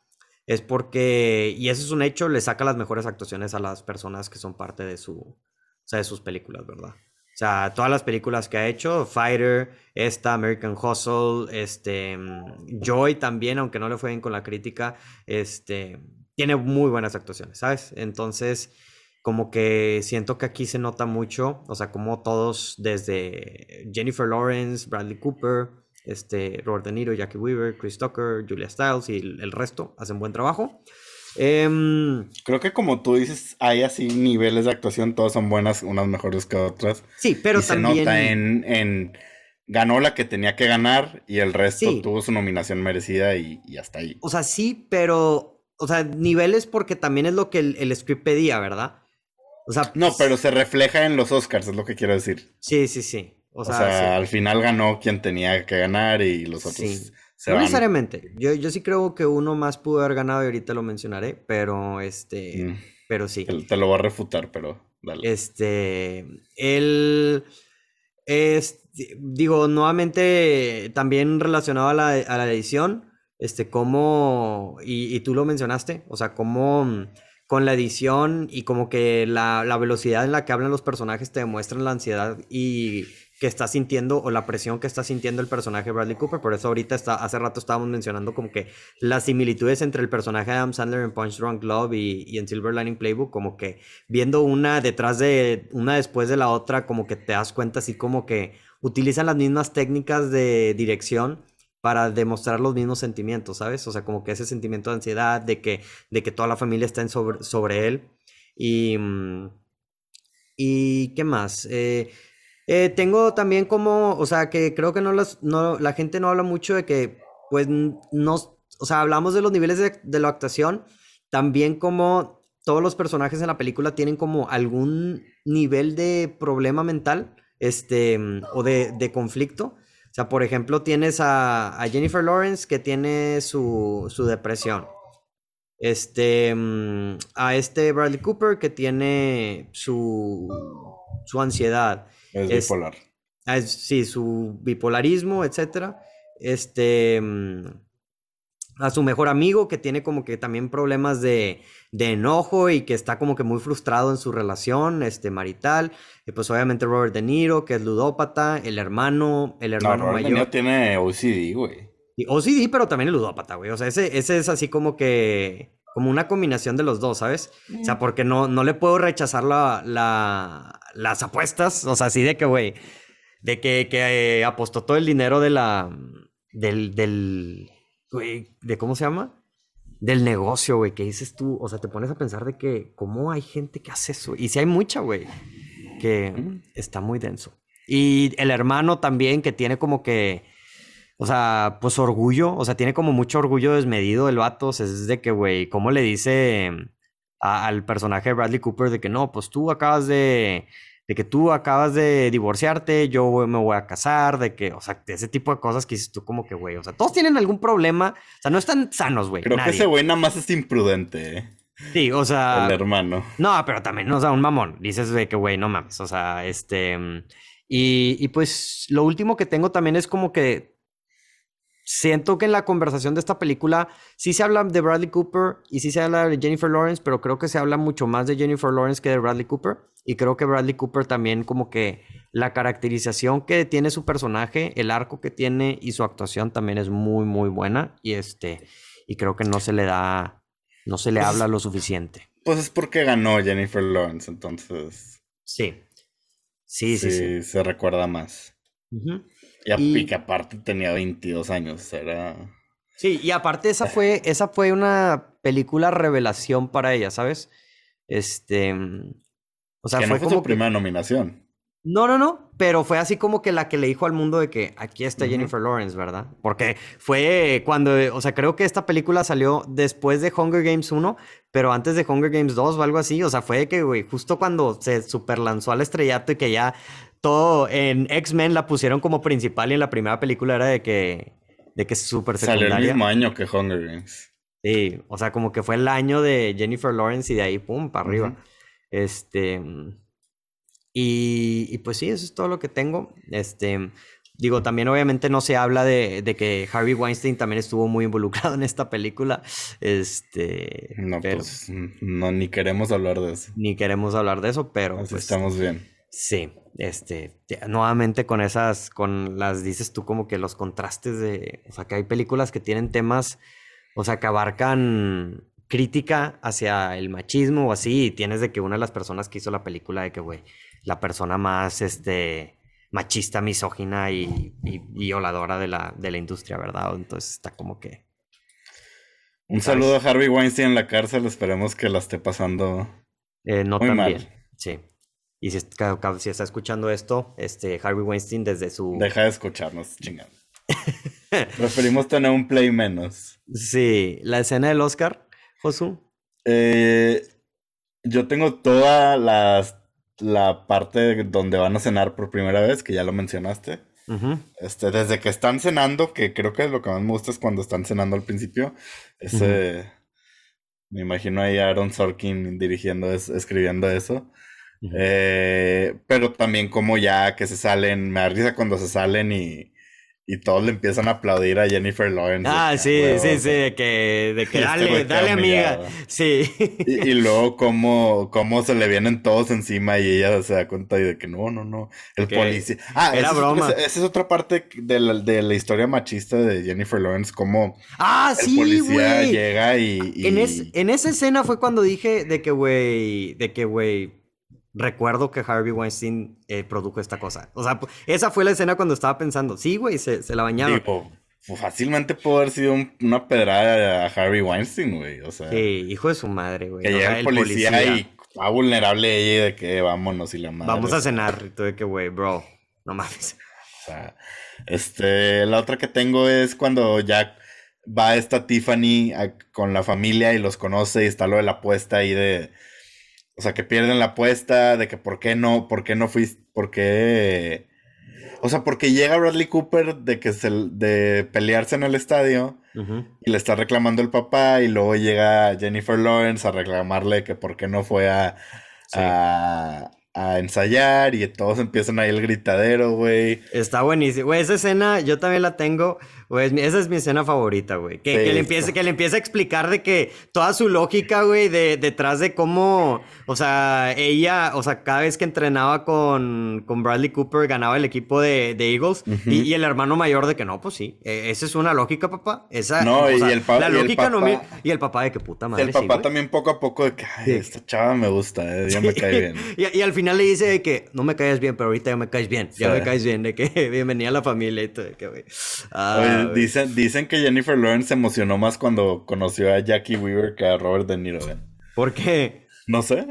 [SPEAKER 1] es porque, y eso es un hecho, le saca las mejores actuaciones a las personas que son parte de, su, o sea, de sus películas, ¿verdad? O sea, todas las películas que ha hecho, Fighter, esta, American Hustle, este, mm, Joy también, aunque no le fue bien con la crítica, este, tiene muy buenas actuaciones, ¿sabes? Entonces, como que siento que aquí se nota mucho, o sea, como todos, desde Jennifer Lawrence, Bradley Cooper, este, Robert De Niro, Jackie Weaver, Chris Tucker, Julia Stiles y el, resto hacen buen trabajo. Em,
[SPEAKER 2] Creo que como tú dices, hay así niveles de actuación, todas son buenas, unas mejores que otras.
[SPEAKER 1] Sí, pero también...
[SPEAKER 2] Se nota en, Ganó la que tenía que ganar y el resto tuvo su nominación merecida y, hasta ahí.
[SPEAKER 1] O sea, sí, pero... O sea, niveles porque también es lo que el, script pedía, ¿verdad?
[SPEAKER 2] O sea, no, pero se refleja en los Oscars, es lo que quiero decir.
[SPEAKER 1] Sí, sí, sí.
[SPEAKER 2] O sea, al final ganó quien tenía que ganar y los otros sí.
[SPEAKER 1] no necesariamente. Yo, yo sí creo que uno más pudo haber ganado y ahorita lo mencionaré, pero este. Mm. Pero sí.
[SPEAKER 2] Te, lo voy a refutar, pero dale.
[SPEAKER 1] Este. Él. Es, digo, nuevamente, también relacionado a la, a la edición, este, cómo. Y, y tú lo mencionaste, o sea, cómo con la edición y como que la, la, velocidad en la que hablan los personajes te demuestran la ansiedad y que está sintiendo o la presión que está sintiendo el personaje Bradley Cooper. Por eso ahorita está, hace rato estábamos mencionando como que las similitudes entre el personaje de Adam Sandler en Punch Drunk Love y, en Silver Lining Playbook, como que viendo una detrás de una después de la otra, como que te das cuenta así como que utilizan las mismas técnicas de dirección para demostrar los mismos sentimientos, ¿sabes? O sea, como que ese sentimiento de ansiedad, de que, de que toda la familia está en sobre, sobre él. Y, mm, y qué más. Eh, eh, tengo también como, o sea, que creo que no, no la gente no habla mucho de que, pues, no, o sea, hablamos de los niveles de, la actuación, también como todos los personajes en la película tienen como algún nivel de problema mental, este, o de, de conflicto. O sea, por ejemplo, tienes a, a Jennifer Lawrence que tiene su, su, depresión. Este, mm, a este Bradley Cooper que tiene su, su ansiedad.
[SPEAKER 2] Es bipolar.
[SPEAKER 1] Ah, sí, su bipolarismo, etcétera. Este. Mm, a su mejor amigo que tiene como que también problemas de, de, enojo y que está como que muy frustrado en su relación este, marital. Y pues obviamente Robert De Niro, que es ludópata, el hermano, el hermano
[SPEAKER 2] no, Robert De Niro tiene OCD, güey.
[SPEAKER 1] OCD, pero también el ludópata, güey. O sea, ese, ese es así como que como una combinación de los dos, ¿sabes? O sea, porque no, no le puedo rechazar la, la, las apuestas, o sea, así de que, güey, de que, que eh, apostó todo el dinero de la, del, del, güey, de cómo se llama? Del negocio, güey, que dices tú, o sea, te pones a pensar de que, ¿cómo hay gente que hace eso? Y si hay mucha, güey, que está muy denso. Y el hermano también, que tiene como que o sea, pues orgullo, o sea, tiene como mucho orgullo desmedido el vato, o sea, es de que, güey, ¿cómo le dice? al personaje de Bradley Cooper de que no, pues tú acabas de, de que tú acabas de divorciarte, yo me voy a casar, de que, o sea, ese tipo de cosas que dices tú como que, güey, o sea, todos tienen algún problema, o sea, no están sanos, güey.
[SPEAKER 2] Creo que ese güey nada más es imprudente, ¿eh?
[SPEAKER 1] Sí, o sea.
[SPEAKER 2] El hermano.
[SPEAKER 1] No, pero también, o sea, un mamón. Dices de que, güey, no mames. O sea, este. Y, y pues lo último que tengo también es como que siento que en la conversación de esta película sí se habla de Bradley Cooper y sí se habla de Jennifer Lawrence, pero creo que se habla mucho más de Jennifer Lawrence que de Bradley Cooper. Y creo que Bradley Cooper también como que la caracterización que tiene su personaje, el arco que tiene y su actuación también es muy, muy buena. Y este, y creo que no se le da, no se le pues habla lo suficiente.
[SPEAKER 2] Pues es porque ganó Jennifer Lawrence, entonces.
[SPEAKER 1] Sí. Sí, sí, sí.
[SPEAKER 2] se recuerda más. Y, que aparte tenía 22 años, era...
[SPEAKER 1] Sí, y aparte esa fue, esa fue una película revelación para ella, ¿sabes? Este...
[SPEAKER 2] O sea, fue, como su primera nominación.
[SPEAKER 1] No, no, no, pero fue así como que la que le dijo al mundo de que aquí está Jennifer Lawrence, ¿verdad? Porque fue cuando, o sea, creo que esta película salió después de Hunger Games 1, pero antes de Hunger Games 2 o algo así, o sea, fue que, güey, justo cuando se super lanzó al estrellato y que ya todo en X-Men la pusieron como principal y en la primera película era de que de que es súper
[SPEAKER 2] secundaria. Salió el mismo año que Hunger Games.
[SPEAKER 1] Sí, o sea, como que fue el año de Jennifer Lawrence y de ahí, pum, para arriba. Este. Y, y, pues sí, eso es todo lo que tengo. Este. Digo, también obviamente no se habla de, de, que Harvey Weinstein también estuvo muy involucrado en esta película. Este.
[SPEAKER 2] No, pues no, ni queremos hablar de eso.
[SPEAKER 1] Ni queremos hablar de eso, pero.
[SPEAKER 2] pues, estamos bien.
[SPEAKER 1] Sí, este, nuevamente con esas, con las dices tú como que los contrastes de, o sea, que hay películas que tienen temas, o sea, que abarcan crítica hacia el machismo o así, y tienes de que una de las personas que hizo la película de que, güey, la persona más, este, machista, misógina y, violadora de la, de la industria, ¿verdad? Entonces está como que...
[SPEAKER 2] Un saludo a Harvey Weinstein en la cárcel, esperemos que la esté pasando
[SPEAKER 1] eh, no muy mal. Sí. Y si, si, está escuchando esto, este Harvey Weinstein desde su...
[SPEAKER 2] Deja de escucharnos, chingando. Preferimos tener un play menos.
[SPEAKER 1] Sí, la escena del Oscar, Josu.
[SPEAKER 2] Eh, yo tengo toda la parte donde van a cenar por primera vez, que ya lo mencionaste. este, desde que están cenando, que creo que lo que más me gusta es cuando están cenando al principio. Ese, Me imagino ahí a Aaron Sorkin dirigiendo, escribiendo eso. Eh, pero también como ya que se salen, me da risa cuando se salen y, y todos le empiezan a aplaudir a Jennifer Lawrence.
[SPEAKER 1] Ah, sí, sí, sí, de que, de que este dale, dale amiga. Sí.
[SPEAKER 2] Y, luego cómo, cómo se le vienen todos encima y ella se da cuenta de que no, no, no. El policía. Ah, era broma. esa es otra parte de la, de la, historia machista de Jennifer Lawrence, cómo
[SPEAKER 1] ah, el policía
[SPEAKER 2] llega y.
[SPEAKER 1] En, en esa escena fue cuando dije de que, güey, de que, güey recuerdo que Harvey Weinstein eh, produjo esta cosa. O sea, esa fue la escena cuando estaba pensando, sí, güey, se, la bañaba.
[SPEAKER 2] Tipo, fácilmente pudo haber sido una pedrada a Harvey Weinstein, güey. O sea,
[SPEAKER 1] sí, hijo de su madre, güey.
[SPEAKER 2] Que llega el, policía, y va vulnerable ella de que vámonos y la madre.
[SPEAKER 1] Vamos a cenar. Y todo que, güey, bro, no mames.
[SPEAKER 2] O sea, este, la otra que tengo es cuando ya va esta Tiffany con la familia y los conoce y está lo de la apuesta ahí de o sea, que pierden la apuesta de que por qué no, por qué no fuiste, por qué... O sea, porque llega Bradley Cooper de que se, de pelearse en el estadio y le está reclamando el papá y luego llega Jennifer Lawrence a reclamarle que por qué no fue a, a, a, ensayar y todos empiezan ahí el gritadero, güey.
[SPEAKER 1] Está buenísimo. Güey, esa escena yo también la tengo. Güey, esa es mi escena favorita, güey. Que, que, le empiece, que le empiece a explicar de que toda su lógica, güey, de, detrás de cómo, o sea, ella, o sea, cada vez que entrenaba con, con Bradley Cooper ganaba el equipo de, de Eagles y, el hermano mayor de que no, pues sí, e, esa es una lógica, papá. Esa,
[SPEAKER 2] no, y el
[SPEAKER 1] La lógica no me... Y el papá de que puta madre.
[SPEAKER 2] El papá también poco a poco de que, ay, esta chava me gusta, eh, ya me cae bien.
[SPEAKER 1] y, y, al final le dice de que no me caes bien, pero ahorita ya me caes bien, ya me caes bien, de que bienvenida a la familia y todo, de que, güey.
[SPEAKER 2] Ah, Dicen, dicen que Jennifer Lawrence se emocionó más cuando conoció a Jackie Weaver que a Robert De Niro. ¿eh?
[SPEAKER 1] ¿Por qué?
[SPEAKER 2] No sé,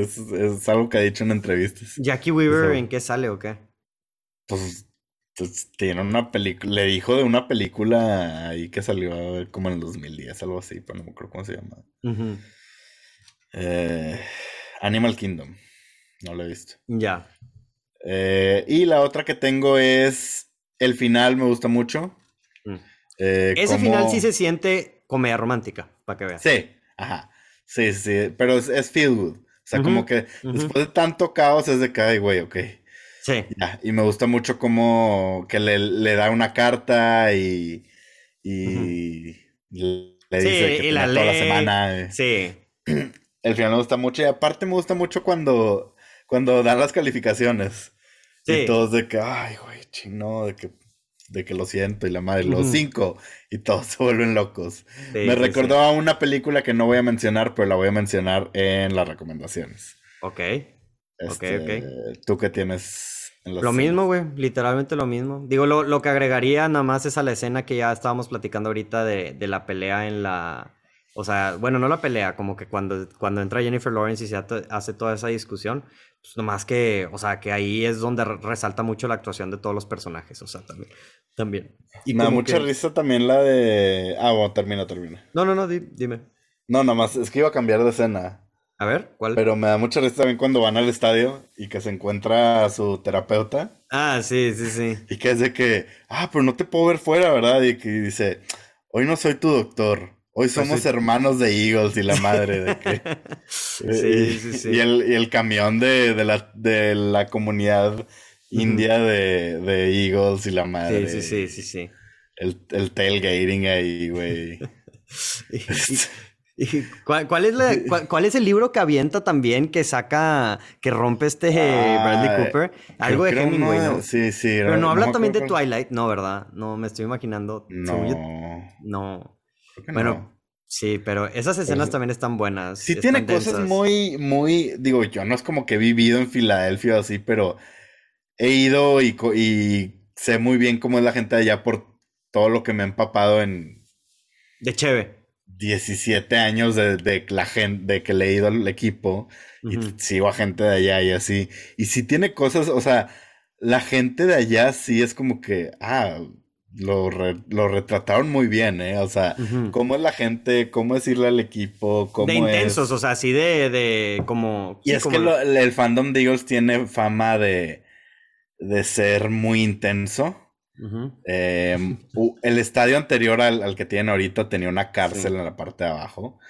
[SPEAKER 2] es, algo que ha dicho en entrevistas.
[SPEAKER 1] ¿Jackie Weaver en qué sale o qué?
[SPEAKER 2] Pues, pues tiene una película, le dijo de una película ahí que salió como en el 2010, algo así, pero no me acuerdo cómo se llama. Eh, Animal Kingdom. No lo he visto.
[SPEAKER 1] Ya.
[SPEAKER 2] Eh, y la otra que tengo es. El final me gusta mucho.
[SPEAKER 1] Mm. Eh, Ese final sí se siente comedia romántica, para que veas.
[SPEAKER 2] Sí, ajá. Sí, sí, pero es, feel good. O sea, como que después de tanto caos es de que, ay, güey, ok.
[SPEAKER 1] Sí.
[SPEAKER 2] y me gusta mucho como que le, da una carta y, y le dice que la toda la semana. Eh.
[SPEAKER 1] Sí.
[SPEAKER 2] El final me gusta mucho y aparte me gusta mucho cuando, cuando dan las calificaciones. Sí. Y todos de que, ay, güey, chino, de que, de que lo siento y la madre, los cinco y todos se vuelven locos. me recordó a una película que no voy a mencionar, pero la voy a mencionar en las recomendaciones.
[SPEAKER 1] Ok.
[SPEAKER 2] Este, ok, ok. ¿Tú qué tienes?
[SPEAKER 1] lo mismo, güey, literalmente lo mismo. Digo, lo, lo, que agregaría nada más es a la escena que ya estábamos platicando ahorita de, de la pelea en la... O sea, bueno, no la pelea, como que cuando, cuando entra Jennifer Lawrence y se hace toda esa discusión, pues nomás que, o sea, que ahí es donde resalta mucho la actuación de todos los personajes, o sea, también. también.
[SPEAKER 2] Y me da mucha risa también la de... Ah, bueno, termina, termina.
[SPEAKER 1] No, no, no, dime.
[SPEAKER 2] No, nada más, es que iba a cambiar de escena.
[SPEAKER 1] A ver, ¿cuál?
[SPEAKER 2] Pero me da mucha risa también cuando van al estadio y que se encuentra a su terapeuta.
[SPEAKER 1] Ah, sí, sí, sí.
[SPEAKER 2] Y que es de que, ah, pero no te puedo ver fuera, ¿verdad? Y que dice, hoy no soy tu doctor. Hoy pues somos hermanos de Eagles y la madre de que... sí, sí, sí. Y el, camión de, la, de la comunidad india de, de, Eagles y la madre.
[SPEAKER 1] Sí, sí, sí, sí,
[SPEAKER 2] El, el tailgating ahí, güey.
[SPEAKER 1] cuál, es cuál, es el libro que avienta también que saca, que rompe este Bradley Cooper? Algo de Hemingway, ¿no?
[SPEAKER 2] Sí, sí.
[SPEAKER 1] Pero no, habla también de Twilight, no, ¿verdad? No, me estoy imaginando.
[SPEAKER 2] No.
[SPEAKER 1] No. Bueno, sí, pero esas escenas también están buenas.
[SPEAKER 2] Sí, tiene cosas muy, muy. Digo, yo no es como que he vivido en Filadelfia o así, pero he ido y, y sé muy bien cómo es la gente allá por todo lo que me he empapado en.
[SPEAKER 1] De Cheve.
[SPEAKER 2] 17 años de, la gente, de que he leído al equipo y sigo a gente de allá y así. Y si tiene cosas, o sea, la gente de allá sí es como que, ah, lo, lo retrataron muy bien, ¿eh? O sea, cómo es la gente, cómo es irle al equipo, cómo
[SPEAKER 1] De intensos, o sea, así de, de como...
[SPEAKER 2] Y es que el fandom de Eagles tiene fama de, de ser muy intenso. Em, el estadio anterior al, que tienen ahorita tenía una cárcel en la parte de abajo.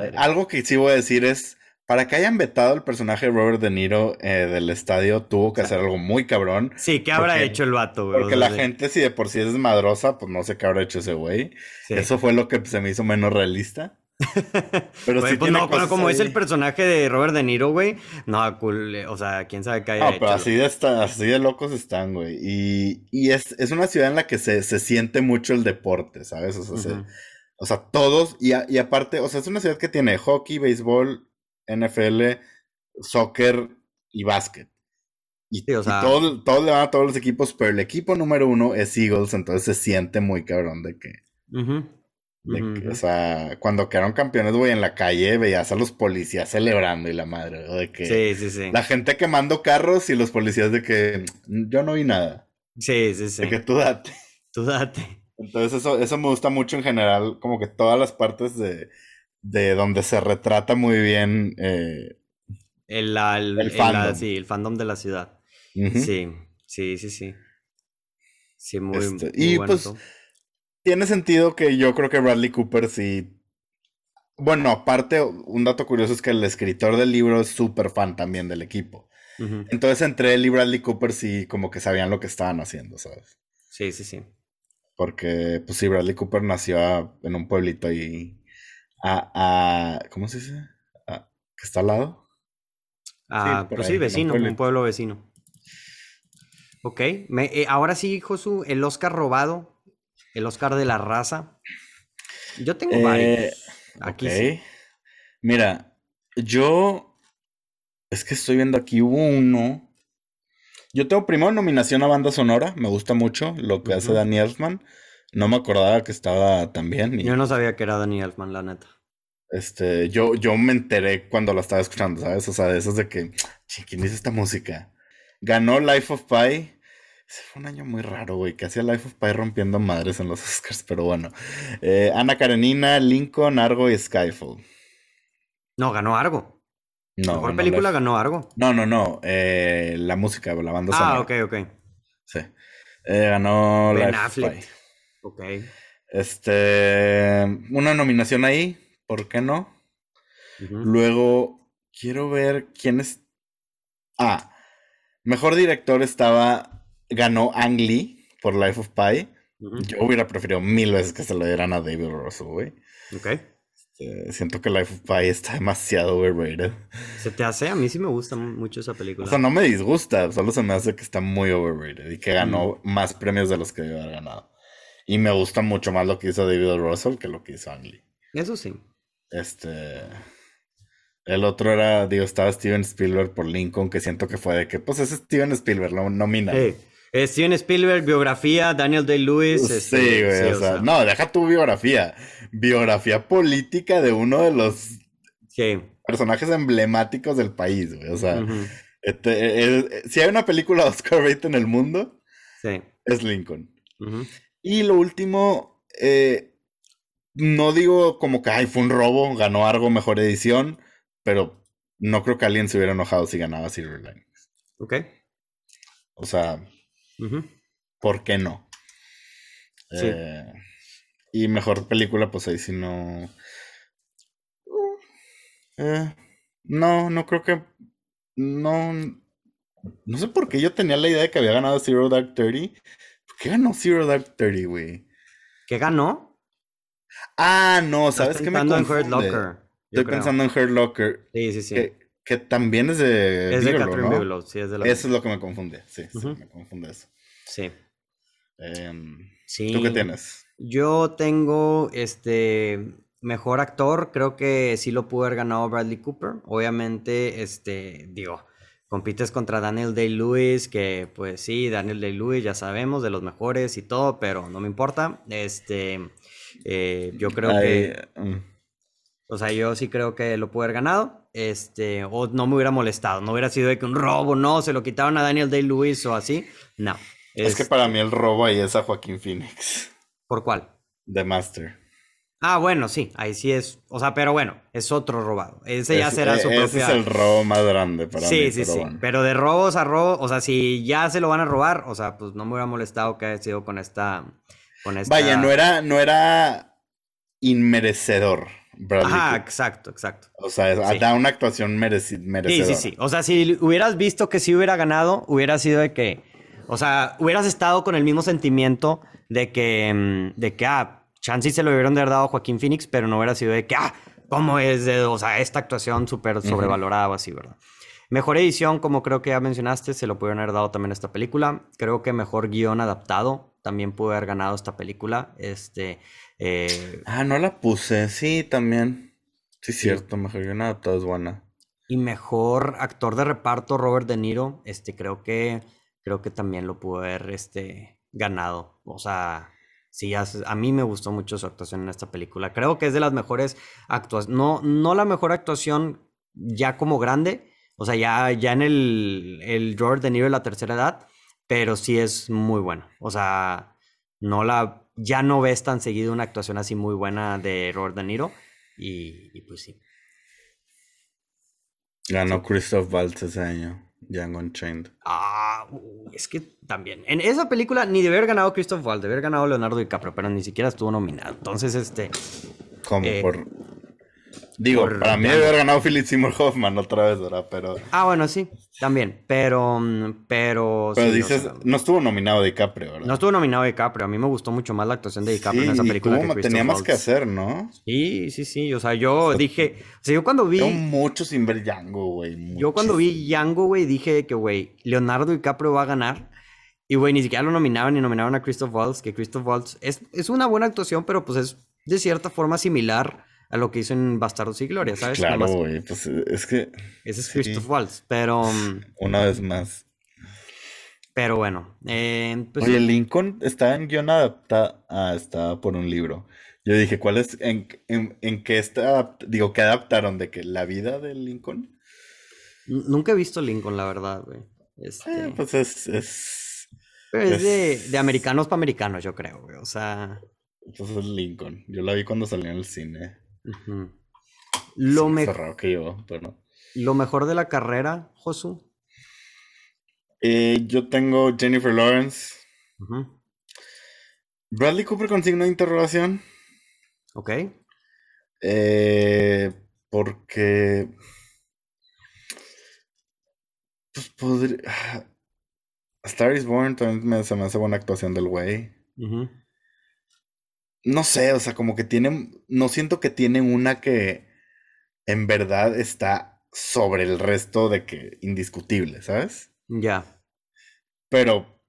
[SPEAKER 1] Eh,
[SPEAKER 2] algo que sí voy a decir es, para que hayan vetado el personaje de Robert De Niro eh, del estadio, tuvo que hacer algo muy cabrón.
[SPEAKER 1] Sí, ¿qué habrá hecho el vato,
[SPEAKER 2] Porque la gente, si de por sí es desmadrosa, pues no sé qué habrá hecho ese güey. Eso fue lo que se me hizo menos realista.
[SPEAKER 1] Pero pues no, como es el personaje de Robert De Niro, güey. No, cool. O sea, quién sabe qué haya
[SPEAKER 2] No, pero así de, así de locos están, güey. Y, es, una ciudad en la que se, siente mucho el deporte, ¿sabes? O sea, todos. Y, aparte, o sea, es una ciudad que tiene hockey, béisbol, NFL, soccer y básquet. Y, todos le van a todos los equipos, pero el equipo número uno es Eagles, entonces se siente muy cabrón de que. O sea, cuando quedaron campeones, güey, en la calle veías a los policías celebrando y la madre, de que
[SPEAKER 1] sí, sí, sí.
[SPEAKER 2] la gente quemando carros y los policías de que yo no vi nada.
[SPEAKER 1] Sí, sí, sí.
[SPEAKER 2] De que tú date.
[SPEAKER 1] Tú date.
[SPEAKER 2] Entonces eso, eso me gusta mucho en general, como que todas las partes de, de donde se retrata muy bien eh,
[SPEAKER 1] el, el, fandom. sí, el fandom de la ciudad. Sí, sí, sí, sí. Sí, muy, este, y pues
[SPEAKER 2] tiene sentido que yo creo que Bradley Cooper sí. Bueno, aparte, un dato curioso es que el escritor del libro es súper fan también del equipo. Entonces, entre él y Bradley Cooper sí como que sabían lo que estaban haciendo, ¿sabes?
[SPEAKER 1] Sí, sí, sí.
[SPEAKER 2] Porque, pues sí, Bradley Cooper nació en un pueblito ahí. A, ¿Cómo se dice? ¿Que está al lado?
[SPEAKER 1] Ah, pues sí, vecino, un, pueblo vecino. Ok, eh, ahora sí, Josu, el Oscar robado el Oscar de la raza. Yo tengo varios. Eh, aquí sí.
[SPEAKER 2] Mira, yo. Es que estoy viendo aquí uno. Yo tengo primero nominación a banda sonora. Me gusta mucho lo que hace Danny Elfman. No me acordaba que estaba tan bien.
[SPEAKER 1] Yo no sabía que era Danny Elfman, la neta.
[SPEAKER 2] Este, yo, yo me enteré cuando la estaba escuchando, ¿sabes? O sea, de esas de que, ¿quién dice esta música? Ganó Life of Pi ese fue un año muy raro, güey, que hacía Life of Pi rompiendo madres en los Oscars, pero bueno. Eh, Ana Karenina, Lincoln, Argo y Skyfall.
[SPEAKER 1] No, ganó algo. No. Mejor película ganó algo.
[SPEAKER 2] No, no, no. Eh, la música, la banda
[SPEAKER 1] sonora. Ah, ok, ok.
[SPEAKER 2] Sí. Eh, ganó
[SPEAKER 1] Ben Affleck. Ok.
[SPEAKER 2] Este. Una nominación ahí. ¿Por qué no? Luego, quiero ver quién es. Ah. Mejor director estaba. Ganó Ang Lee por Life of Pi. Yo hubiera preferido mil veces que se lo dieran a David Russell, güey.
[SPEAKER 1] Ok.
[SPEAKER 2] Este, siento que Life of Pi está demasiado overrated.
[SPEAKER 1] ¿Se te hace? A mí sí me gusta mucho esa película.
[SPEAKER 2] O sea, no me disgusta, solo se me hace que está muy overrated y que ganó más premios de los que debió haber ganado. Y me gusta mucho más lo que hizo David Russell que lo que hizo Ang Lee.
[SPEAKER 1] Eso sí.
[SPEAKER 2] Este. El otro era, digo, estaba Steven Spielberg por Lincoln, que siento que fue de que, pues es Steven Spielberg, lo nomina.
[SPEAKER 1] Sí. Steven Spielberg, biografía, Daniel Day-Lewis.
[SPEAKER 2] Sí, este, güey, o, sea, no, deja tu biografía. Biografía política de uno de los personajes emblemáticos del país, güey. O sea, este, eh, eh, si hay una película Oscar Rate en el mundo, es Lincoln. Y lo último, eh, no digo como que ay, fue un robo, ganó algo mejor edición, pero no creo que alguien se hubiera enojado si ganaba Silver Linings.
[SPEAKER 1] Ok.
[SPEAKER 2] O sea, ¿Por qué no? Eh, y mejor película, pues ahí sí no. Eh, no, no creo que. No. No sé por qué yo tenía la idea de que había ganado Zero Dark Thirty. ¿Por qué ganó Zero Dark Thirty, güey?
[SPEAKER 1] ¿Qué ganó?
[SPEAKER 2] Ah, no, ¿sabes qué me confunde? En Hurt Locker, Estoy pensando en Hurt Locker.
[SPEAKER 1] Sí, sí, sí.
[SPEAKER 2] Que también es de.
[SPEAKER 1] Es de Catherine Bigelow, sí, es de la.
[SPEAKER 2] Eso es lo que me confunde, sí, sí, me confunde eso.
[SPEAKER 1] Sí.
[SPEAKER 2] Em, sí. ¿Tú qué tienes?
[SPEAKER 1] Yo tengo este. Mejor actor, creo que sí lo pudo haber ganado Bradley Cooper. Obviamente, este, digo, compites contra Daniel Day-Lewis, que pues sí, Daniel Day-Lewis ya sabemos, de los mejores y todo, pero no me importa. Este, eh, yo creo que... Mm. O sea, yo sí creo que lo pudo haber ganado este, o no me hubiera molestado, no hubiera sido de que un robo, no, se lo quitaron a Daniel Day-Lewis o así, no.
[SPEAKER 2] Es, que para mí el robo ahí es a Joaquín Phoenix.
[SPEAKER 1] ¿Por cuál?
[SPEAKER 2] The Master.
[SPEAKER 1] Ah, bueno, sí, ahí sí es, o sea, pero bueno, es otro robado. Ese ya será su propio.
[SPEAKER 2] Ese es el robo más grande para
[SPEAKER 1] sí,
[SPEAKER 2] mí.
[SPEAKER 1] Sí, sí, sí. Pero de robos a robo, o sea, si ya se lo van a robar, o sea, pues no me hubiera molestado que haya sido con esta, con esta.
[SPEAKER 2] Vaya, no era, no era inmerecedor.
[SPEAKER 1] Ajá, exacto, exacto.
[SPEAKER 2] O sea, da una actuación merecida. Sí, sí, sí.
[SPEAKER 1] O sea, si hubieras visto que sí hubiera ganado, hubiera sido de que, o sea, hubieras estado con el mismo sentimiento de que, mm, de que, ah, chance se lo hubieran dado a Joaquín Phoenix, pero no hubiera sido de que, ah, ¿cómo es de, o sea, esta actuación súper sobrevalorada o así, ¿verdad? Mejor edición, como creo que ya mencionaste, se lo pudieron haber dado también a esta película. Creo que mejor guion adaptado también pudo haber ganado esta película. Este, eh,
[SPEAKER 2] ah, no la puse, sí, también. Sí, cierto, mejor guion adaptado es buena.
[SPEAKER 1] Y mejor actor de reparto, Robert De Niro, este, creo que, creo que también lo pudo haber, este, ganado. O sea, sí, a, mí me gustó mucho su actuación en esta película. Creo que es de las mejores actuaciones, no, no la mejor actuación ya como grande, o sea, ya, ya en el, el Robert De Niro de la tercera edad, pero sí es muy bueno. O sea, no la, ya no ves tan seguido una actuación así muy buena de Robert De Niro y, pues sí.
[SPEAKER 2] Ganó Christoph Waltz ese año, Django Unchained.
[SPEAKER 1] Ah, es que también. En esa película ni debe haber ganado Christoph Waltz, debe haber ganado Leonardo DiCaprio, pero ni siquiera estuvo nominado. Entonces, este.
[SPEAKER 2] ¿Cómo? Eh, por Digo, para mí debe haber ganado Philip Seymour Hoffman otra vez, ¿verdad? Pero...
[SPEAKER 1] Ah, bueno, sí, también. Pero, pero...
[SPEAKER 2] Pero dices, no, estuvo nominado DiCaprio, ¿verdad?
[SPEAKER 1] No estuvo nominado DiCaprio. A mí me gustó mucho más la actuación de DiCaprio en esa película.
[SPEAKER 2] que tenía más que hacer, ¿no?
[SPEAKER 1] Sí, sí, sí. O sea, yo dije... O sea, yo cuando vi...
[SPEAKER 2] Tengo mucho sin ver Django, güey.
[SPEAKER 1] Yo cuando vi Django, güey, dije que, güey, Leonardo DiCaprio va a ganar. Y, güey, ni siquiera lo nominaban ni nominaban a Christoph Waltz. Que Christoph Waltz es, es una buena actuación, pero pues es de cierta forma similar a lo que hizo en Bastardos y Gloria, ¿sabes?
[SPEAKER 2] Claro, güey, pues es que...
[SPEAKER 1] Ese es Christoph Waltz, pero...
[SPEAKER 2] Mm, Una vez más.
[SPEAKER 1] Pero bueno. Eh, pues
[SPEAKER 2] Oye, Lincoln está en guion adaptado. Ah, está por un libro. Yo dije, ¿cuál es? ¿En, en, qué está? Digo, ¿qué adaptaron? ¿De que la vida de Lincoln?
[SPEAKER 1] Nunca he visto Lincoln, la verdad, güey. Este...
[SPEAKER 2] Eh, pues es. Es,
[SPEAKER 1] es, de, de, americanos para americanos, yo creo, güey. O sea.
[SPEAKER 2] Pues es Lincoln. Yo la vi cuando salió en el cine.
[SPEAKER 1] Lo,
[SPEAKER 2] que
[SPEAKER 1] lo mejor de la carrera, Josu.
[SPEAKER 2] Eh, yo tengo Jennifer Lawrence. Bradley Cooper con signo de interrogación.
[SPEAKER 1] Ok.
[SPEAKER 2] Eh, porque. Pues podría. Star is Born también me, se me hace buena actuación del güey. No sé, o sea, como que tienen. No siento que tienen una que en verdad está sobre el resto de que indiscutible, ¿sabes?
[SPEAKER 1] Ya.
[SPEAKER 2] Pero,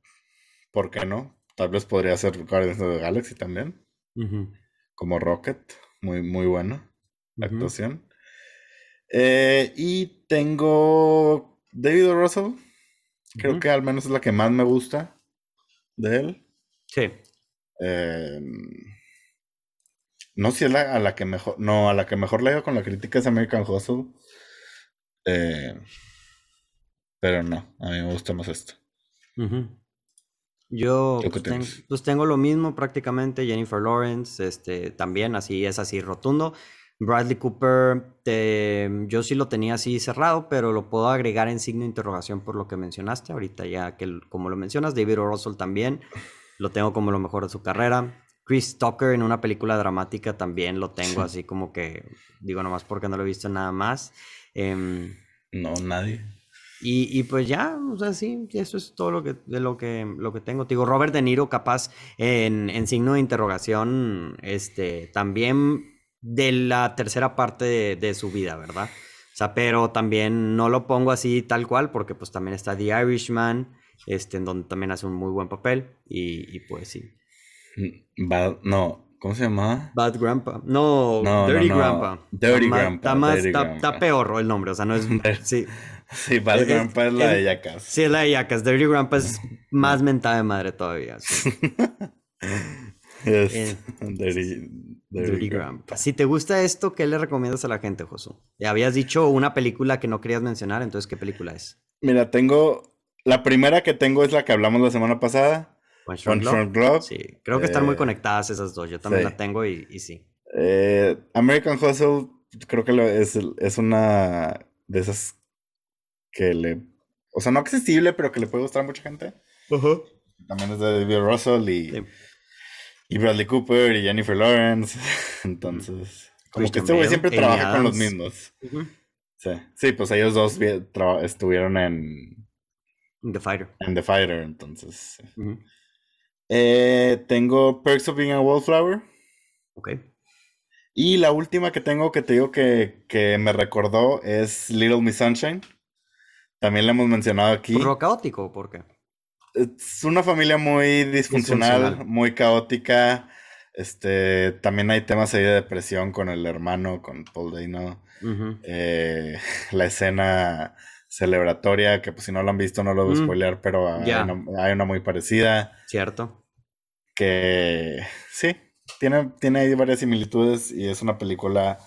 [SPEAKER 2] ¿por qué no? Tal vez podría ser Guardians of the Galaxy también. Como Rocket. Muy, muy buena actuación. Eh, y tengo David Russell. Creo que al menos es la que más me gusta de él.
[SPEAKER 1] Sí.
[SPEAKER 2] Em, no sé si es la, a la que mejor. No, a la que mejor le digo con la crítica es American Hustle. Eh, pero no, a mí me gusta más esto.
[SPEAKER 1] Yo pues, pues, tengo lo mismo prácticamente, Jennifer Lawrence, este, también así es así rotundo. Bradley Cooper, yo sí lo tenía así cerrado, pero lo puedo agregar en signo de interrogación por lo que mencionaste ahorita, ya que como lo mencionas, David o. Russell también lo tengo como lo mejor de su carrera. Chris Tucker en una película dramática también lo tengo así como que, digo nomás porque no lo he visto nada más. Em,
[SPEAKER 2] no, nadie.
[SPEAKER 1] Y, pues ya, o sea, sí, eso es todo lo que, de lo que, lo que tengo. digo, Robert De Niro capaz en, en signo de interrogación, este, también de la tercera parte de, su vida, ¿verdad? O sea, pero también no lo pongo así tal cual porque pues también está The Irishman, este, en donde también hace un muy buen papel y, pues sí.
[SPEAKER 2] Mm, no, ¿cómo se llama?
[SPEAKER 1] Bad Grandpa. No, Dirty Grandpa.
[SPEAKER 2] Dirty Grandpa.
[SPEAKER 1] Está, peor el nombre, o sea, no es... sí.
[SPEAKER 2] Sí, Bad Grandpa es, la de Yacas.
[SPEAKER 1] Sí, es la de Yacas. Dirty Grandpa es más mentada de madre todavía. Sí.
[SPEAKER 2] Eh,
[SPEAKER 1] si te gusta esto, ¿qué le recomiendas a la gente, Josu? Ya habías dicho una película que no querías mencionar, entonces, ¿qué película es?
[SPEAKER 2] Mira, tengo. La primera que tengo es la que hablamos la semana pasada.
[SPEAKER 1] One Glove. Sí, creo que están muy eh, conectadas esas dos. Yo también la tengo y, sí.
[SPEAKER 2] Eh, American Hustle, creo que es, es una de esas que le. O sea, no accesible, pero que le puede gustar a mucha gente. También es de David Russell y. Y Bradley Cooper y Jennifer Lawrence. Entonces, como que este güey siempre trabaja con los mismos. sí. sí, pues ellos dos estuvieron en...
[SPEAKER 1] The Fighter.
[SPEAKER 2] En The Fighter, entonces. Eh, tengo Perks of Being a Wallflower.
[SPEAKER 1] Ok.
[SPEAKER 2] Y la última que tengo que te digo que, que me recordó es Little Miss Sunshine. También la hemos mencionado aquí.
[SPEAKER 1] ¿Por lo caótico por qué?
[SPEAKER 2] es una familia muy disfuncional, muy caótica. Este, también hay temas ahí de depresión con el hermano, con Paul Dano. Eh, la escena celebratoria, que pues si no lo han visto no lo voy a mm. spoilear, pero hay, una, muy parecida.
[SPEAKER 1] Cierto.
[SPEAKER 2] Que sí, tiene, tiene ahí varias similitudes y es una película...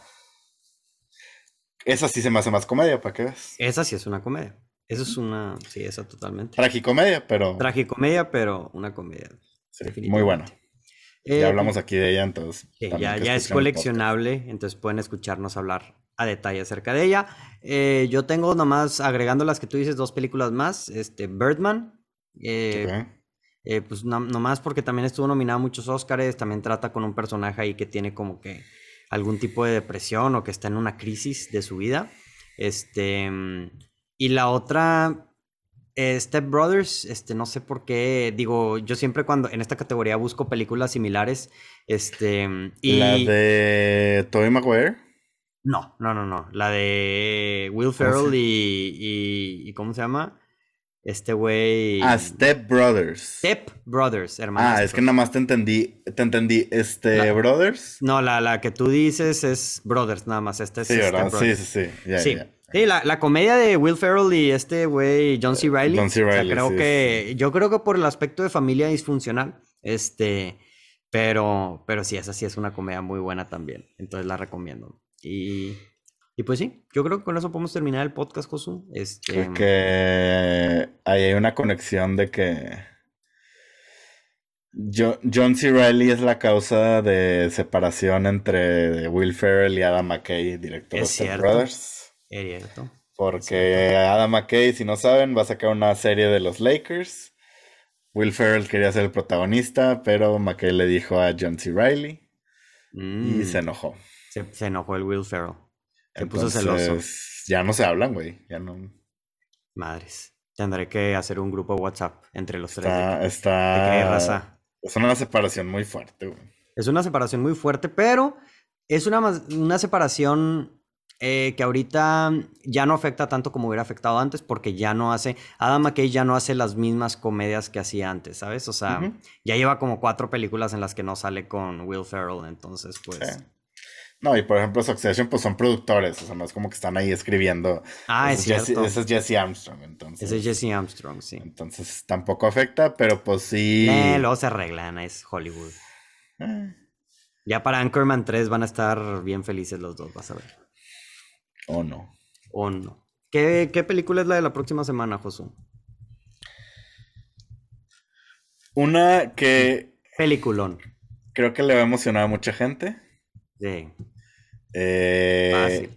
[SPEAKER 2] Esa sí se me hace más comedia, ¿para qué ves?
[SPEAKER 1] Esa sí es una comedia. Eso es una, sí, esa totalmente.
[SPEAKER 2] Tragicomedia, pero.
[SPEAKER 1] Tragicomedia, pero una comedia.
[SPEAKER 2] Sí, muy buena. ya eh, hablamos aquí de ella, entonces.
[SPEAKER 1] ya, ya es coleccionable, entonces pueden escucharnos hablar a detalle acerca de ella. Eh, yo tengo nomás, agregando las que tú dices, dos películas más. Este, Birdman. Eh, pues nomás porque también estuvo nominada a muchos Oscars, también trata con un personaje ahí que tiene como que algún tipo de depresión o que está en una crisis de su vida. Este, y la otra, eh, Step Brothers, este, no sé por qué, digo, yo siempre cuando en esta categoría busco películas similares, este, y...
[SPEAKER 2] ¿La de Tobey Maguire?
[SPEAKER 1] No, no, no, no, la de Will Ferrell y, y, ¿cómo se llama? Este güey...
[SPEAKER 2] Ah, Step Brothers.
[SPEAKER 1] Step Brothers, hermano.
[SPEAKER 2] Ah, es que nada más te entendí, te entendí, este, Brothers.
[SPEAKER 1] No, la, la que tú dices es Brothers, nada más, este es
[SPEAKER 2] Sí, ¿verdad? Sí, sí, sí, ya, sí.
[SPEAKER 1] Sí, la, la, comedia de Will Ferrell y este güey John C. Reilly.
[SPEAKER 2] John C. Reilly.
[SPEAKER 1] creo que, yo creo que por el aspecto de familia disfuncional, este, pero, pero sí, esa sí es una comedia muy buena también. Entonces la recomiendo. Y, y pues sí, yo creo que con eso podemos terminar el podcast, Josu. Este...
[SPEAKER 2] Que ahí hay una conexión de que John C. Reilly es la causa de separación entre Will Ferrell y Adam McKay, director de Step Brothers.
[SPEAKER 1] Es cierto.
[SPEAKER 2] Porque Adam McKay, si no saben, va a sacar una serie de los Lakers. Will Ferrell quería ser el protagonista, pero McKay le dijo a John C. Reilly y mm. se enojó.
[SPEAKER 1] Se, enojó el Will Ferrell. Se puso celoso.
[SPEAKER 2] Ya no se hablan, güey. Ya no.
[SPEAKER 1] Madres. Tendré que hacer un grupo WhatsApp entre los
[SPEAKER 2] tres. está... Es una separación muy fuerte, güey.
[SPEAKER 1] Es una separación muy fuerte, pero es una, una separación eh, que ahorita ya no afecta tanto como hubiera afectado antes, porque ya no hace, Adam McKay ya no hace las mismas comedias que hacía antes, ¿sabes? O sea, ya lleva como cuatro películas en las que no sale con Will Ferrell, entonces pues...
[SPEAKER 2] No, y por ejemplo, Succession, pues son productores, o sea, no es como que están ahí escribiendo.
[SPEAKER 1] Ah, es cierto.
[SPEAKER 2] ese es Jesse Armstrong, entonces.
[SPEAKER 1] Ese es Jesse Armstrong, sí.
[SPEAKER 2] Entonces tampoco afecta, pero pues sí.
[SPEAKER 1] Eh, luego se arreglan, es Hollywood. Eh. Ya para Anchorman 3 van a estar bien felices los dos, vas a ver.
[SPEAKER 2] O no.
[SPEAKER 1] O no. ¿Qué, qué película es la de la próxima semana, Josu?
[SPEAKER 2] Una que.
[SPEAKER 1] Peliculón.
[SPEAKER 2] Creo que le va a emocionar a mucha gente.
[SPEAKER 1] Sí.
[SPEAKER 2] Eh,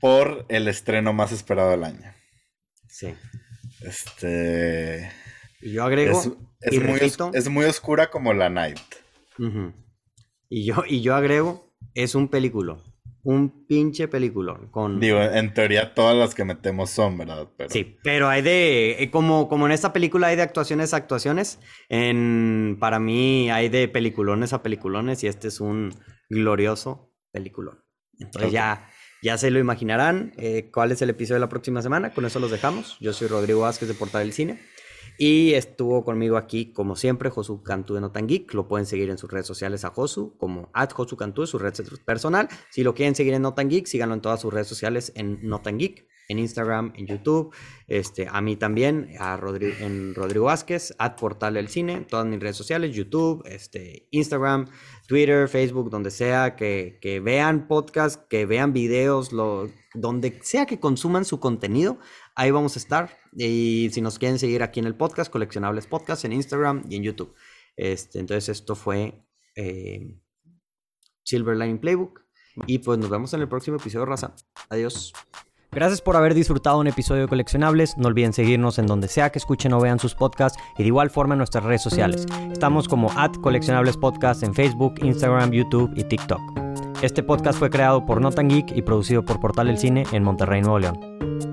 [SPEAKER 2] por el estreno más esperado del año.
[SPEAKER 1] Sí.
[SPEAKER 2] Este.
[SPEAKER 1] Y yo agrego.
[SPEAKER 2] Es, muy, es muy, oscura como la Night.
[SPEAKER 1] y, yo, y yo agrego, es un película. Un pinche película. Con...
[SPEAKER 2] Digo, en teoría todas las que metemos son, ¿verdad?
[SPEAKER 1] Sí, pero hay de. Eh, como, como en esta película hay de actuaciones a actuaciones, en, para mí hay de peliculones a peliculones y este es un glorioso peliculón. Entonces ya, ya se lo imaginarán eh, cuál es el episodio de la próxima semana. Con eso los dejamos. Yo soy Rodrigo Vázquez de Portal del Cine. Y estuvo conmigo aquí, como siempre, Josu Cantú de Notan Geek. Lo pueden seguir en sus redes sociales a Josu, como at Josu Cantú, su red personal. Si lo quieren seguir en Notan Geek, síganlo en todas sus redes sociales en Notan Geek en Instagram, en YouTube, este, a mí también, a en Rodrigo Vázquez, at Portal del Cine, todas mis redes sociales, YouTube, este, Instagram, Twitter, Facebook, donde sea, que, que vean podcast, que vean videos, lo, donde sea que consuman su contenido, ahí vamos a estar. Y si nos quieren seguir aquí en el podcast, Coleccionables Podcast, en Instagram y en YouTube. Este, entonces esto fue eh, Silver Line Playbook. Y pues nos vemos en el próximo episodio, Raza. Adiós. Gracias por haber disfrutado un episodio de Coleccionables. No olviden seguirnos en donde sea que escuchen o vean sus podcasts y de igual forma en nuestras redes sociales. Estamos como at Coleccionables Podcast en Facebook, Instagram, YouTube y TikTok. Este podcast fue creado por Notan Geek y producido por Portal del Cine en Monterrey, Nuevo León.